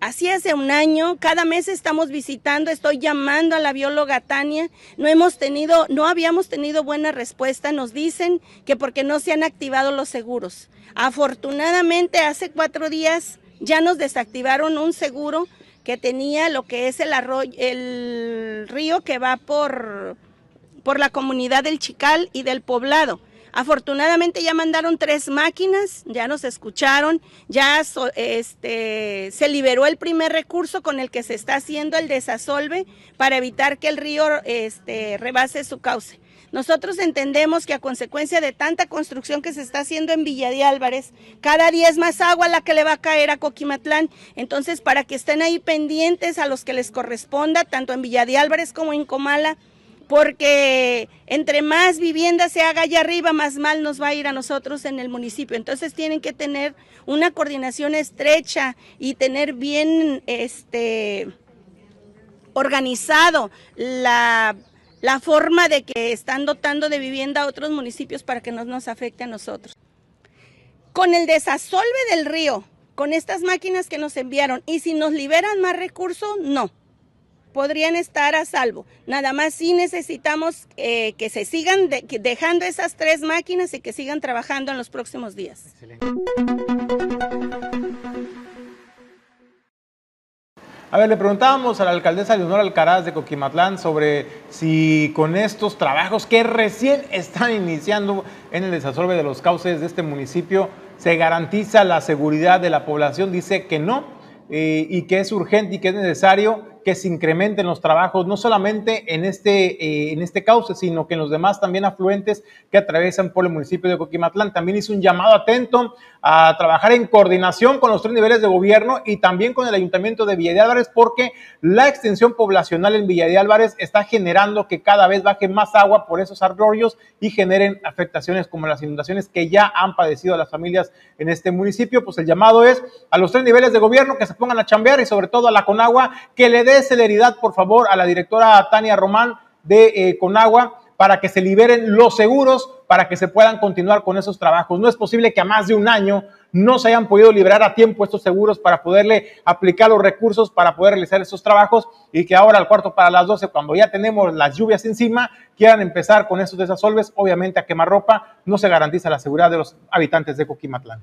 Así hace un año, cada mes estamos visitando, estoy llamando a la bióloga Tania, no hemos tenido, no habíamos tenido buena respuesta, nos dicen que porque no se han activado los seguros. Afortunadamente hace cuatro días ya nos desactivaron un seguro que tenía lo que es el arroyo, el río que va por, por la comunidad del Chical y del poblado. Afortunadamente ya mandaron tres máquinas, ya nos escucharon, ya este, se liberó el primer recurso con el que se está haciendo el desasolve para evitar que el río este, rebase su cauce. Nosotros entendemos que a consecuencia de tanta construcción que se está haciendo en Villa de Álvarez, cada día es más agua la que le va a caer a Coquimatlán. Entonces, para que estén ahí pendientes a los que les corresponda, tanto en Villa de Álvarez como en Comala, porque entre más vivienda se haga allá arriba, más mal nos va a ir a nosotros en el municipio. Entonces tienen que tener una coordinación estrecha y tener bien este organizado la la forma de que están dotando de vivienda a otros municipios para que no nos afecte a nosotros. Con el desasolve del río, con estas máquinas que nos enviaron, y si nos liberan más recursos, no podrían estar a salvo. Nada más sí necesitamos eh, que se sigan dejando esas tres máquinas y que sigan trabajando en los próximos días. A ver, le preguntábamos a la alcaldesa Leonora Alcaraz de Coquimatlán sobre si con estos trabajos que recién están iniciando en el desasolve de los cauces de este municipio se garantiza la seguridad de la población. Dice que no eh, y que es urgente y que es necesario que se incrementen los trabajos, no solamente en este, eh, en este cauce, sino que en los demás también afluentes que atraviesan por el municipio de Coquimatlán. También hizo un llamado atento a trabajar en coordinación con los tres niveles de gobierno y también con el ayuntamiento de Villa de Álvarez, porque la extensión poblacional en Villa de Álvarez está generando que cada vez baje más agua por esos arroyos y generen afectaciones como las inundaciones que ya han padecido las familias en este municipio. Pues el llamado es a los tres niveles de gobierno que se pongan a chambear y sobre todo a la Conagua que le dé celeridad, por favor, a la directora Tania Román de eh, Conagua para que se liberen los seguros, para que se puedan continuar con esos trabajos. No es posible que a más de un año no se hayan podido liberar a tiempo estos seguros para poderle aplicar los recursos para poder realizar esos trabajos y que ahora al cuarto para las 12, cuando ya tenemos las lluvias encima, quieran empezar con esos desasolves, obviamente a quemarropa, no se garantiza la seguridad de los habitantes de Coquimatlán.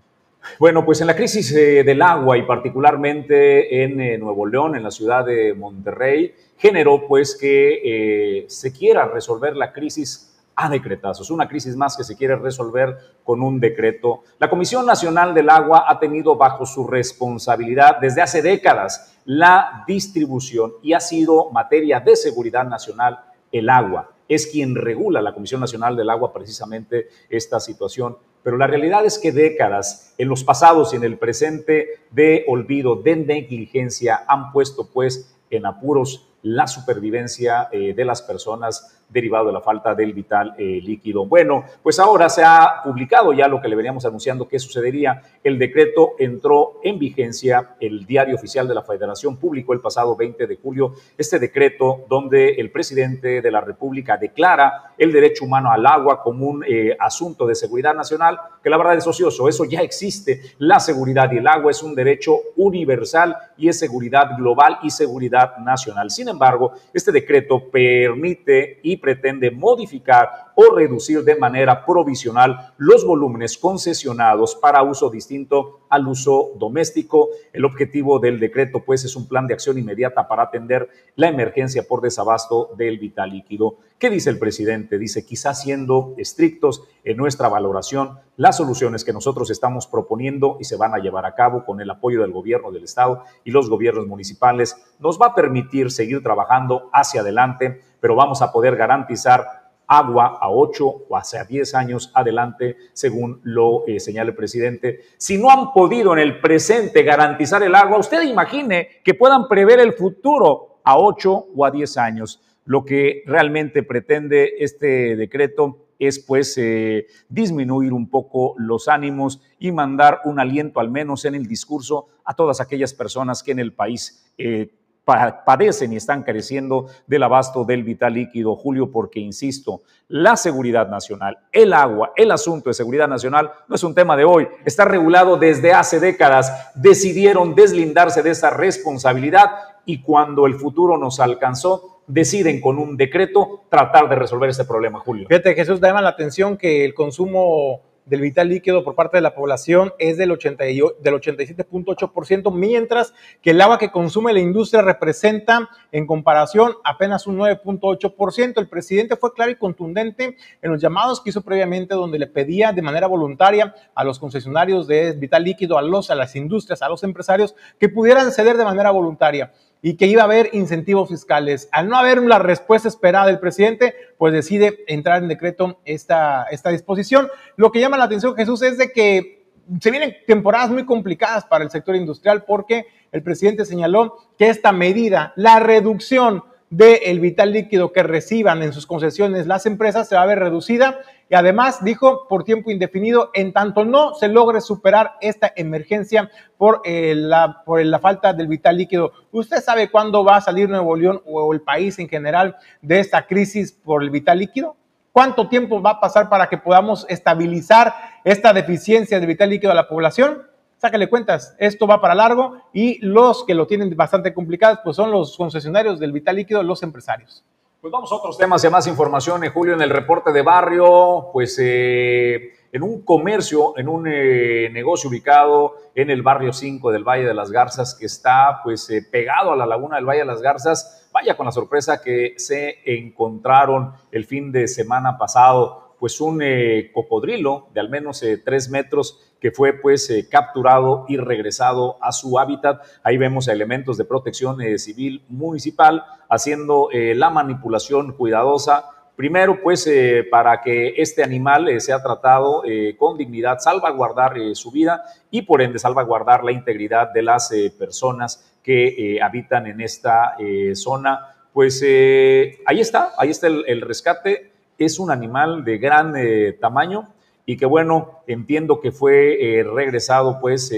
Bueno, pues en la crisis eh, del agua y particularmente en eh, Nuevo León, en la ciudad de Monterrey, generó pues que eh, se quiera resolver la crisis a decretazos, una crisis más que se quiere resolver con un decreto. La Comisión Nacional del Agua ha tenido bajo su responsabilidad desde hace décadas la distribución y ha sido materia de seguridad nacional el agua. Es quien regula la Comisión Nacional del Agua precisamente esta situación pero la realidad es que décadas en los pasados y en el presente de olvido, de negligencia, han puesto pues en apuros la supervivencia eh, de las personas derivado de la falta del vital eh, líquido. Bueno, pues ahora se ha publicado ya lo que le veníamos anunciando que sucedería. El decreto entró en vigencia, el diario oficial de la Federación publicó el pasado 20 de julio este decreto donde el presidente de la República declara el derecho humano al agua como un eh, asunto de seguridad nacional, que la verdad es ocioso, eso ya existe. La seguridad y el agua es un derecho universal y es seguridad global y seguridad nacional. Sin embargo, este decreto permite y pretende modificar o reducir de manera provisional los volúmenes concesionados para uso distinto al uso doméstico. El objetivo del decreto, pues, es un plan de acción inmediata para atender la emergencia por desabasto del vital líquido. ¿Qué dice el presidente? Dice, quizás siendo estrictos en nuestra valoración, las soluciones que nosotros estamos proponiendo y se van a llevar a cabo con el apoyo del gobierno del Estado y los gobiernos municipales nos va a permitir seguir trabajando hacia adelante, pero vamos a poder garantizar agua a 8 o hacia 10 años adelante, según lo eh, señala el presidente. Si no han podido en el presente garantizar el agua, usted imagine que puedan prever el futuro a 8 o a 10 años. Lo que realmente pretende este decreto es pues eh, disminuir un poco los ánimos y mandar un aliento al menos en el discurso a todas aquellas personas que en el país eh, padecen y están careciendo del abasto del vital líquido, Julio, porque, insisto, la seguridad nacional, el agua, el asunto de seguridad nacional no es un tema de hoy, está regulado desde hace décadas. Decidieron deslindarse de esa responsabilidad y cuando el futuro nos alcanzó, deciden con un decreto tratar de resolver ese problema, Julio. Fíjate, Jesús, llama la atención que el consumo del vital líquido por parte de la población es del, 80 del 87.8%, mientras que el agua que consume la industria representa en comparación apenas un 9.8%. El presidente fue claro y contundente en los llamados que hizo previamente donde le pedía de manera voluntaria a los concesionarios de vital líquido, a, los, a las industrias, a los empresarios que pudieran ceder de manera voluntaria y que iba a haber incentivos fiscales. Al no haber la respuesta esperada del presidente, pues decide entrar en decreto esta, esta disposición. Lo que llama la atención, Jesús, es de que se vienen temporadas muy complicadas para el sector industrial porque el presidente señaló que esta medida, la reducción del vital líquido que reciban en sus concesiones las empresas se va a ver reducida y además dijo por tiempo indefinido en tanto no se logre superar esta emergencia por, eh, la, por la falta del vital líquido. ¿Usted sabe cuándo va a salir Nuevo León o el país en general de esta crisis por el vital líquido? ¿Cuánto tiempo va a pasar para que podamos estabilizar esta deficiencia de vital líquido a la población? Sácale cuentas, esto va para largo y los que lo tienen bastante complicado pues son los concesionarios del vital líquido, los empresarios. Pues vamos a otros temas y a más información, eh, Julio, en el reporte de barrio, pues eh, en un comercio, en un eh, negocio ubicado en el barrio 5 del Valle de las Garzas, que está pues eh, pegado a la laguna del Valle de las Garzas. Vaya con la sorpresa que se encontraron el fin de semana pasado, pues un eh, cocodrilo de al menos tres metros que fue pues capturado y regresado a su hábitat. Ahí vemos elementos de protección civil municipal haciendo la manipulación cuidadosa Primero, pues, eh, para que este animal eh, sea tratado eh, con dignidad, salvaguardar su vida y, por ende, salvaguardar la integridad de las personas que habitan en esta zona. Pues ahí está, ahí está el, rescate. Es un animal de gran tamaño y que, bueno, entiendo que fue regresado, pues,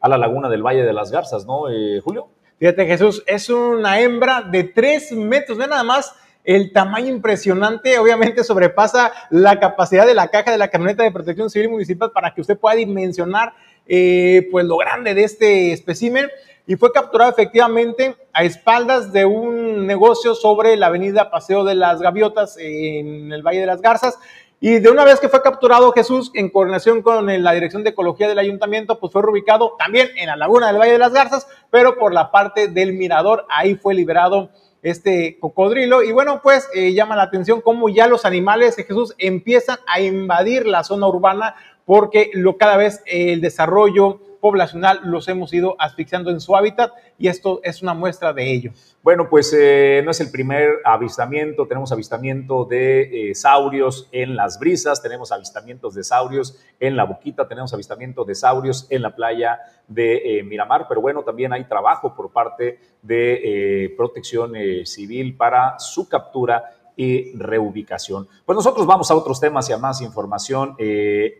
a la laguna del Valle de las Garzas, ¿no, Julio? Fíjate, Jesús, es una hembra de tres metros, de nada más el tamaño impresionante obviamente sobrepasa la capacidad de la caja de la camioneta de protección civil municipal para que usted pueda dimensionar eh, pues lo grande de este espécimen y fue capturado efectivamente a espaldas de un negocio sobre la avenida Paseo de las Gaviotas en el Valle de las Garzas. Y de una vez que fue capturado Jesús, en coordinación con la Dirección de Ecología del Ayuntamiento, pues fue ubicado también en la laguna del Valle de las Garzas, pero por la parte del mirador, ahí fue liberado este cocodrilo. Y bueno, pues eh, llama la atención cómo ya los animales de Jesús empiezan a invadir la zona urbana porque lo, cada vez el desarrollo poblacional los hemos ido asfixiando en su hábitat y esto es una muestra de ello. Bueno, pues eh, no es el primer avistamiento, tenemos avistamiento de eh, saurios en las brisas, tenemos avistamientos de saurios en la boquita, tenemos avistamiento de saurios en la playa de eh, Miramar, pero bueno, también hay trabajo por parte de protección civil para su captura y reubicación. Pues nosotros vamos a otros temas y a más información.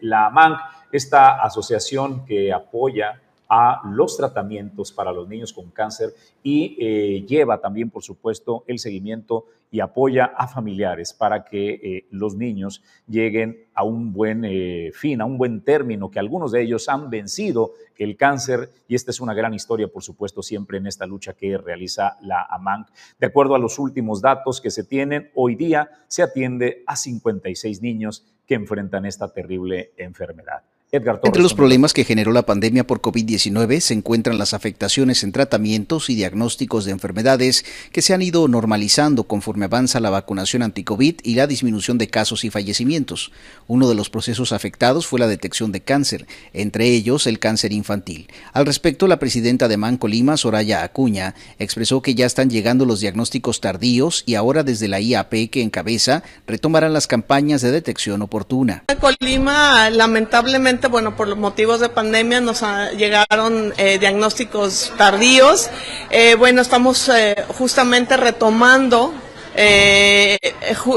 la AMANC esta asociación que apoya a los tratamientos para los niños con cáncer y eh, lleva también, por supuesto, el seguimiento y apoya a familiares para que eh, los niños lleguen a un buen eh, fin, a un buen término, que algunos de ellos han vencido el cáncer y esta es una gran historia, por supuesto, siempre en esta lucha que realiza la AMANC. De acuerdo a los últimos datos que se tienen, hoy día se atiende a 56 niños que enfrentan esta terrible enfermedad. Entre los problemas que generó la pandemia por COVID-19 se encuentran las afectaciones en tratamientos y diagnósticos de enfermedades que se han ido normalizando conforme avanza la vacunación anti-COVID y la disminución de casos y fallecimientos. Uno de los procesos afectados fue la detección de cáncer, entre ellos el cáncer infantil. Al respecto, la presidenta de Manco Lima, Soraya Acuña, expresó que ya están llegando los diagnósticos tardíos y ahora desde la IAP que encabeza retomarán las campañas de detección oportuna. Colima, lamentablemente bueno, por los motivos de pandemia nos llegaron eh, diagnósticos tardíos. Eh, bueno, estamos eh, justamente retomando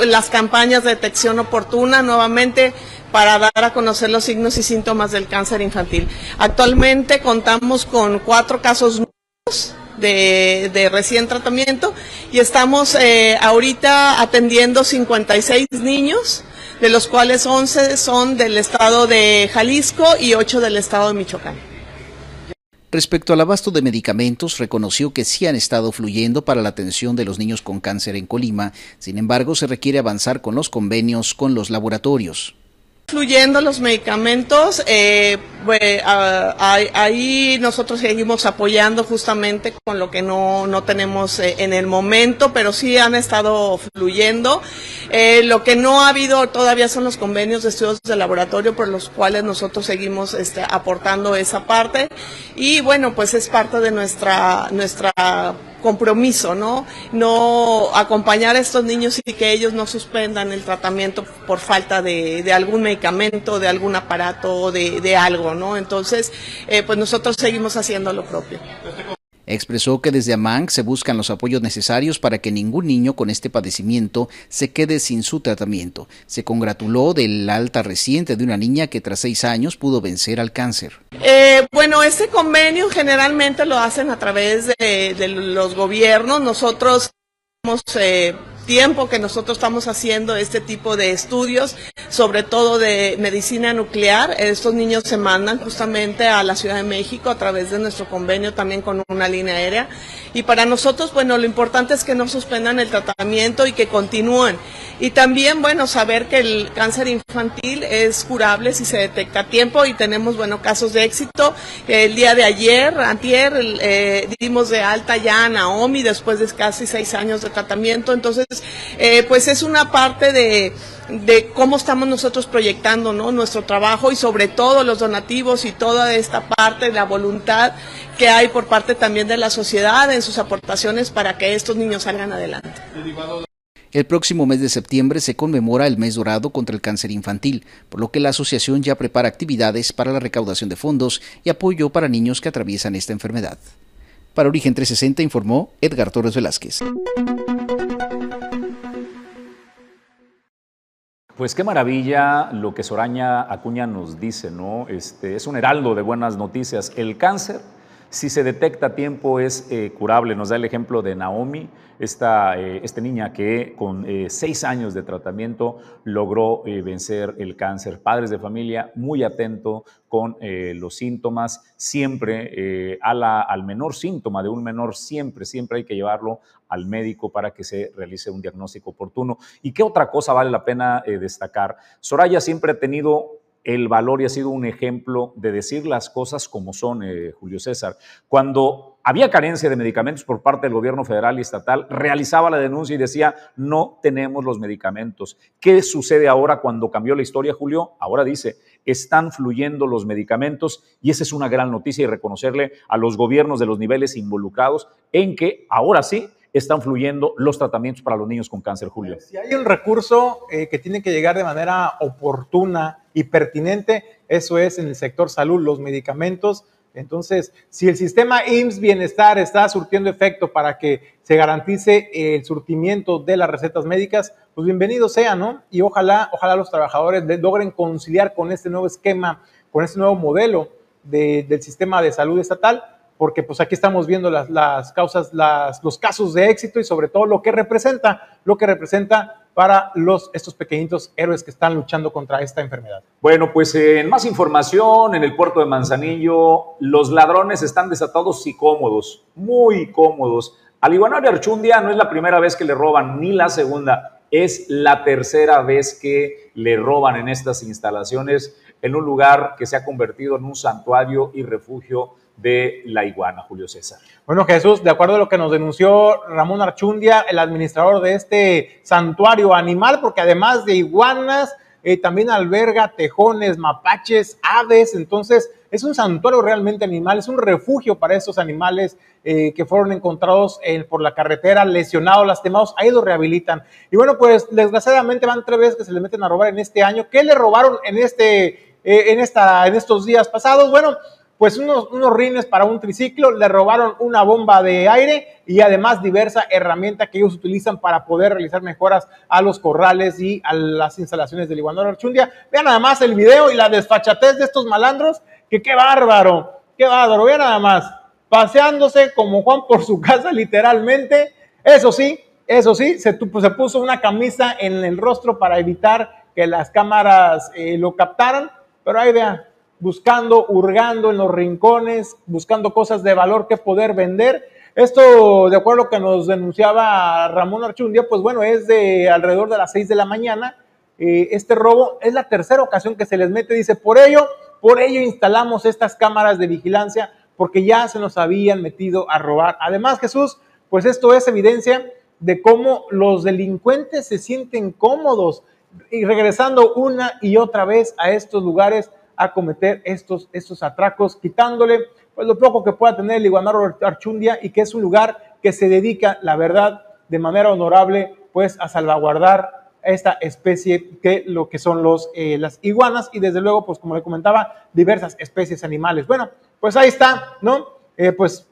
las campañas de detección oportuna nuevamente para dar a conocer los signos y síntomas del cáncer infantil. Actualmente contamos con cuatro casos nuevos de, de, recién tratamiento y estamos ahorita atendiendo 56 niños de los cuales 11 son del estado de Jalisco y 8 del estado de Michoacán. Respecto al abasto de medicamentos, reconoció que sí han estado fluyendo para la atención de los niños con cáncer en Colima, sin embargo se requiere avanzar con los convenios con los laboratorios fluyendo los medicamentos, eh, ahí nosotros seguimos apoyando justamente con lo que no, no tenemos eh, en el momento, pero sí han estado fluyendo. Eh, lo que no ha habido todavía son los convenios de estudios de laboratorio por los cuales nosotros seguimos este, aportando esa parte y bueno, pues es parte de nuestra, nuestra compromiso, ¿no? No acompañar a estos niños y que ellos no suspendan el tratamiento por falta de, de algún medicamento, de algún aparato, de, de algo, ¿no? Entonces, eh, pues nosotros seguimos haciendo lo propio. Expresó que desde AMANC se buscan los apoyos necesarios para que ningún niño con este padecimiento se quede sin su tratamiento. Se congratuló del alta reciente de una niña que tras seis años pudo vencer al cáncer. Eh, bueno, este convenio generalmente lo hacen a través de, los gobiernos. Nosotros hemos eh, tiempo que nosotros estamos haciendo este tipo de estudios, sobre todo de medicina nuclear. Estos niños se mandan justamente a la Ciudad de México a través de nuestro convenio también con una línea aérea. Y para nosotros, bueno, lo importante es que no suspendan el tratamiento y que continúen. Y también, bueno, saber que el cáncer infantil es curable si se detecta a tiempo y tenemos, bueno, casos de éxito. El día de ayer, antier, eh, dimos de alta ya a Naomi después de casi seis años de tratamiento. Entonces, eh, pues es una parte de, cómo estamos nosotros proyectando nuestro trabajo y sobre todo los donativos y toda esta parte, la voluntad que hay por parte también de la sociedad en sus aportaciones para que estos niños salgan adelante. El próximo mes de septiembre se conmemora el mes dorado contra el cáncer infantil, por lo que la asociación ya prepara actividades para la recaudación de fondos y apoyo para niños que atraviesan esta enfermedad. Para Origen 360 informó Edgar Torres Velázquez. Pues qué maravilla lo que Soraña Acuña nos dice, ¿no? Este, es un heraldo de buenas noticias. El cáncer, si se detecta a tiempo, es eh, curable. Nos da el ejemplo de Naomi, esta, eh, niña que con eh, seis años de tratamiento logró vencer el cáncer. Padres de familia muy atento con los síntomas, siempre al menor síntoma de un menor, siempre, siempre hay que llevarlo al médico para que se realice un diagnóstico oportuno. ¿Y qué otra cosa vale la pena destacar? Soraya siempre ha tenido el valor y ha sido un ejemplo de decir las cosas como son, eh, Julio César. Cuando había carencia de medicamentos por parte del gobierno federal y estatal, realizaba la denuncia y decía, no tenemos los medicamentos. ¿Qué sucede ahora cuando cambió la historia, Julio? Ahora dice, están fluyendo los medicamentos y esa es una gran noticia y reconocerle a los gobiernos de los niveles involucrados en que ahora sí están fluyendo los tratamientos para los niños con cáncer, Julio. Si hay un recurso eh, que tiene que llegar de manera oportuna y pertinente, eso es en el sector salud, los medicamentos. Entonces, si el sistema IMSS Bienestar está surtiendo efecto para que se garantice el surtimiento de las recetas médicas, pues bienvenido sea, ¿no? Y ojalá, ojalá los trabajadores logren conciliar con este nuevo esquema, con este nuevo modelo del sistema de salud estatal porque pues aquí estamos viendo las, causas, los casos de éxito y sobre todo lo que representa, lo que representa para estos pequeñitos héroes que están luchando contra esta enfermedad. Bueno, pues en más información, en el puerto de Manzanillo, los ladrones están desatados y cómodos, muy cómodos. Al iguanario Archundia no es la primera vez que le roban, ni la segunda, es la tercera vez que le roban en estas instalaciones, en un lugar que se ha convertido en un santuario y refugio de la iguana, Julio César. Bueno, Jesús, de acuerdo a lo que nos denunció Ramón Archundia, el administrador de este santuario animal, porque además de iguanas, eh, también alberga tejones, mapaches, aves, entonces es un santuario realmente animal, es un refugio para estos animales eh, que fueron encontrados por la carretera, lesionados, lastimados, ahí los rehabilitan. Y bueno, pues desgraciadamente van tres veces que se le meten a robar en este año. ¿Qué le robaron en, este, eh, en, esta, en estos días pasados? Bueno, pues unos, unos rines para un triciclo, le robaron una bomba de aire y además diversa herramienta que ellos utilizan para poder realizar mejoras a los corrales y a las instalaciones del Iguanor Archundia. Vean nada más el video y la desfachatez de estos malandros, que qué bárbaro, qué bárbaro, vean nada más, paseándose como Juan por su casa literalmente. Eso sí, eso sí, se, se puso una camisa en el rostro para evitar que las cámaras eh, lo captaran, pero ahí vean, buscando, hurgando en los rincones, buscando cosas de valor que poder vender. Esto, de acuerdo a lo que nos denunciaba Ramón Archundia, pues bueno, es de alrededor de las 6 de la mañana. Eh, este robo es la tercera ocasión que se les mete, dice, por ello, por ello instalamos estas cámaras de vigilancia, porque ya se nos habían metido a robar. Además, Jesús, pues esto es evidencia de cómo los delincuentes se sienten cómodos y regresando una y otra vez a estos lugares a cometer estos, estos atracos, quitándole pues, lo poco que pueda tener el iguanaro Archundia y que es un lugar que se dedica, la verdad, de manera honorable, pues a salvaguardar esta especie que lo que son los, eh, las iguanas y desde luego, pues como le comentaba, diversas especies animales. Bueno, pues ahí está, ¿no? Eh, pues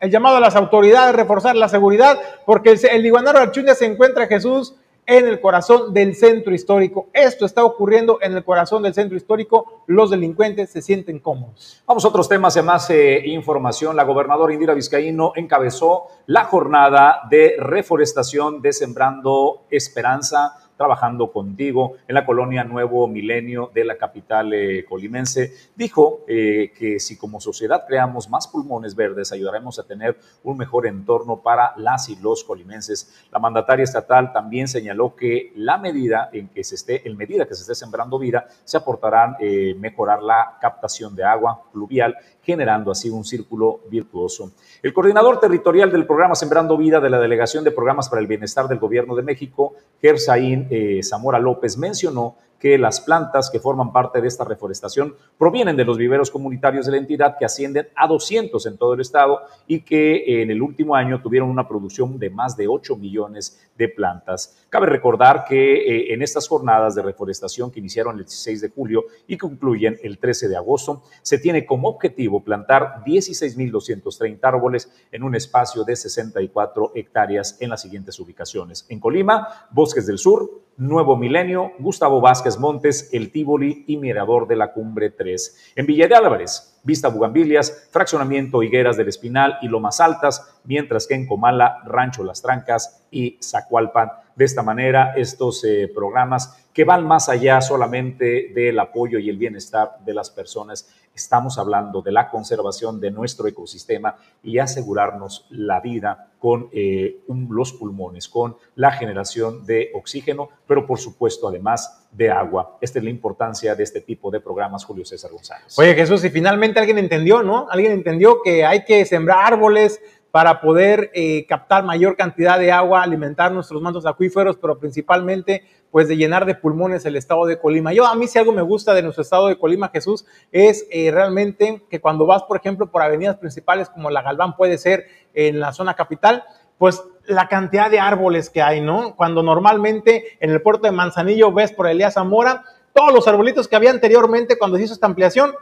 el llamado a las autoridades, reforzar la seguridad, porque el, el Iguanaro Archundia se encuentra Jesús en el corazón del centro histórico. Esto está ocurriendo en el corazón del centro histórico. Los delincuentes se sienten cómodos. Vamos a otros temas y más eh, información. La gobernadora Indira Vizcaíno encabezó la jornada de reforestación de Sembrando Esperanza trabajando contigo en la colonia Nuevo Milenio de la capital eh, colimense. Dijo eh, que si como sociedad creamos más pulmones verdes, ayudaremos a tener un mejor entorno para las y los colimenses. La mandataria estatal también señaló que la medida en que se esté, en medida que se esté sembrando vida, se aportarán eh, mejorar la captación de agua pluvial generando así un círculo virtuoso. El coordinador territorial del programa Sembrando Vida de la Delegación de Programas para el Bienestar del Gobierno de México, Gersaín eh, Zamora López, mencionó que las plantas que forman parte de esta reforestación provienen de los viveros comunitarios de la entidad que ascienden a 200 en todo el estado y que en el último año tuvieron una producción de más de 8 millones de plantas. Cabe recordar que eh, en estas jornadas de reforestación que iniciaron el 16 de julio y concluyen el 13 de agosto, se tiene como objetivo plantar 16.230 árboles en un espacio de 64 hectáreas en las siguientes ubicaciones. En Colima, Bosques del Sur, Nuevo Milenio, Gustavo Vázquez Montes, El Tívoli y Mirador de la Cumbre 3. En Villa de Álvarez, Vista Bugambilias, Fraccionamiento Higueras del Espinal y Lomas Altas, mientras que en Comala, Rancho Las Trancas y Zacualpan. De esta manera, estos eh, programas que van más allá solamente del apoyo y el bienestar de las personas, estamos hablando de la conservación de nuestro ecosistema y asegurarnos la vida con eh, los pulmones, con la generación de oxígeno, pero por supuesto además de agua. Esta es la importancia de este tipo de programas, Julio César González. Oye Jesús, y finalmente alguien entendió, ¿no? Alguien entendió que hay que sembrar árboles, para poder eh, captar mayor cantidad de agua, alimentar nuestros mantos acuíferos, pero principalmente pues de llenar de pulmones el estado de Colima. Yo a mí si algo me gusta de nuestro estado de Colima, Jesús, es eh, realmente que cuando vas, por ejemplo, por avenidas principales como la Galván puede ser en la zona capital, pues la cantidad de árboles que hay, ¿no? Cuando normalmente en el puerto de Manzanillo ves por Elías Zamora todos los arbolitos que había anteriormente cuando se hizo esta ampliación,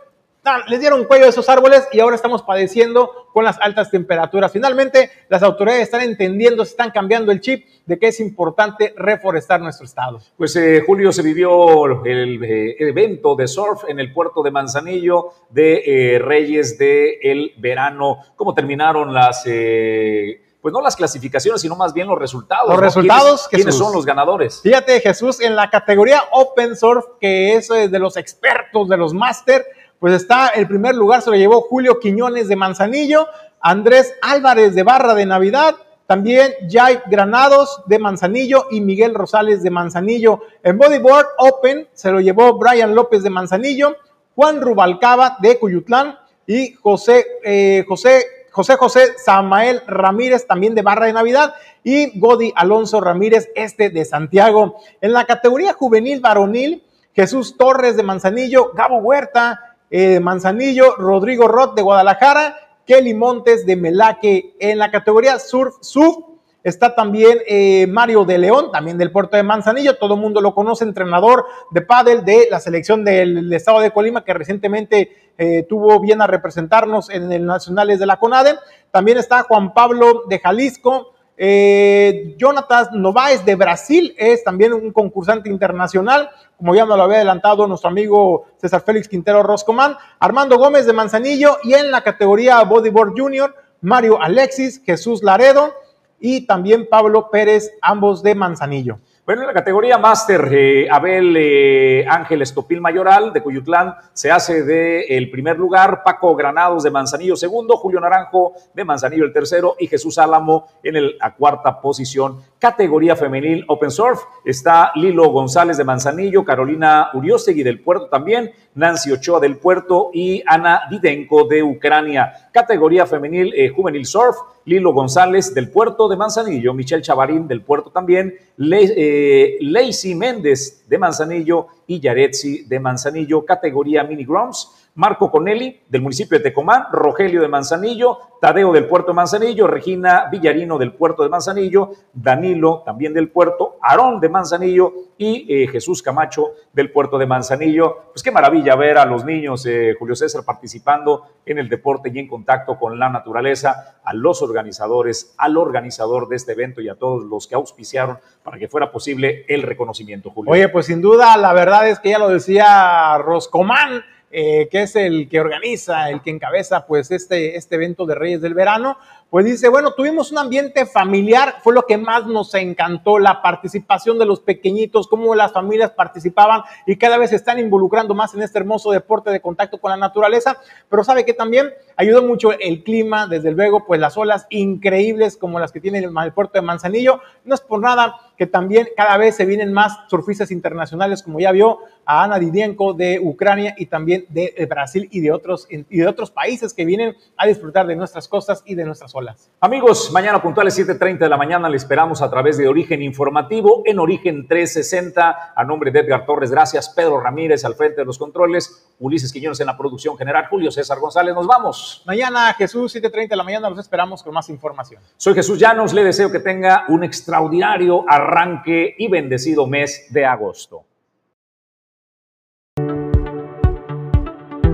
les dieron cuello a esos árboles y ahora estamos padeciendo con las altas temperaturas. Finalmente, las autoridades están entendiendo, se están cambiando el chip de que es importante reforestar nuestro estado. Pues eh, Julio se vivió el, eh, evento de surf en el puerto de Manzanillo de eh, Reyes del el verano. ¿Cómo terminaron las... pues no las clasificaciones, sino más bien los resultados. Los resultados. ¿Quiénes, son los ganadores? Fíjate, Jesús, en la categoría Open Surf, que es de los expertos, de los máster, pues está el primer lugar, se lo llevó Julio Quiñones de Manzanillo, Andrés Álvarez de Barra de Navidad, también Jai Granados de Manzanillo y Miguel Rosales de Manzanillo. En Bodyboard Open se lo llevó Brian López de Manzanillo, Juan Rubalcaba de Cuyutlán y José, eh, José, José José Samael Ramírez también de Barra de Navidad y Godi Alonso Ramírez este de Santiago. En la categoría juvenil varonil, Jesús Torres de Manzanillo, Gabo Huerta, eh, Manzanillo, Rodrigo Roth de Guadalajara, Kelly Montes de Melaque. En la categoría Surf Sub está también eh, Mario de León, también del puerto de Manzanillo. Todo el mundo lo conoce, entrenador de pádel de la selección del estado de Colima, que recientemente eh, tuvo bien a representarnos en el Nacionales de la CONADE. También está Juan Pablo de Jalisco. Eh, Jonathan Novaes de Brasil es también un concursante internacional, como ya nos lo había adelantado nuestro amigo César Félix Quintero Roscomán, Armando Gómez de Manzanillo y en la categoría Bodyboard Junior, Mario Alexis, Jesús Laredo y también Pablo Pérez, ambos de Manzanillo. Bueno, en la categoría máster, eh, Abel eh, Ángel Estopil Mayoral de Cuyutlán se hace de el primer lugar, Paco Granados de Manzanillo segundo, Julio Naranjo de Manzanillo el tercero y Jesús Álamo en el, a cuarta posición. Categoría femenil Open Surf está Lilo González de Manzanillo, Carolina Uriostegui del Puerto también, Nancy Ochoa del Puerto y Ana Didenko de Ucrania. Categoría femenil eh, juvenil surf, Lilo González del Puerto de Manzanillo, Michelle Chavarín del Puerto también, Le, eh, Méndez de Manzanillo y Yaretsi de Manzanillo. Categoría mini grumps, Marco Conelli del municipio de Tecomán, Rogelio de Manzanillo, Tadeo del puerto de Manzanillo, Regina Villarino del puerto de Manzanillo, Danilo también del puerto, Aarón de Manzanillo y eh, Jesús Camacho del puerto de Manzanillo. Pues qué maravilla ver a los niños, eh, Julio César, participando en el deporte y en contacto con la naturaleza, a los organizadores, al organizador de este evento y a todos los que auspiciaron para que fuera posible el reconocimiento, Julio. Oye, pues sin duda, la verdad es que ya lo decía Roscomán, eh, que es el que organiza, el que encabeza pues este, este evento de Reyes del Verano, pues dice, bueno, tuvimos un ambiente familiar, fue lo que más nos encantó, la participación de los pequeñitos, cómo las familias participaban y cada vez están involucrando más en este hermoso deporte de contacto con la naturaleza, pero sabe que también ayudó mucho el clima, desde luego, pues las olas increíbles como las que tiene el puerto de Manzanillo, no es por nada que también cada vez se vienen más surfistas internacionales, como ya vio a Ana Didienko de Ucrania y también de Brasil y de otros, y de otros países que vienen a disfrutar de nuestras costas y de nuestras olas. Amigos, mañana puntuales 7.30 de la mañana le esperamos a través de Origen Informativo en Origen 360. A nombre de Edgar Torres, gracias. Pedro Ramírez al frente de los controles, Ulises Quiñones en la producción general, Julio César González. Nos vamos. Mañana, Jesús, 7.30 de la mañana, los esperamos con más información. Soy Jesús Llanos, le deseo que tenga un extraordinario arranque y bendecido mes de agosto.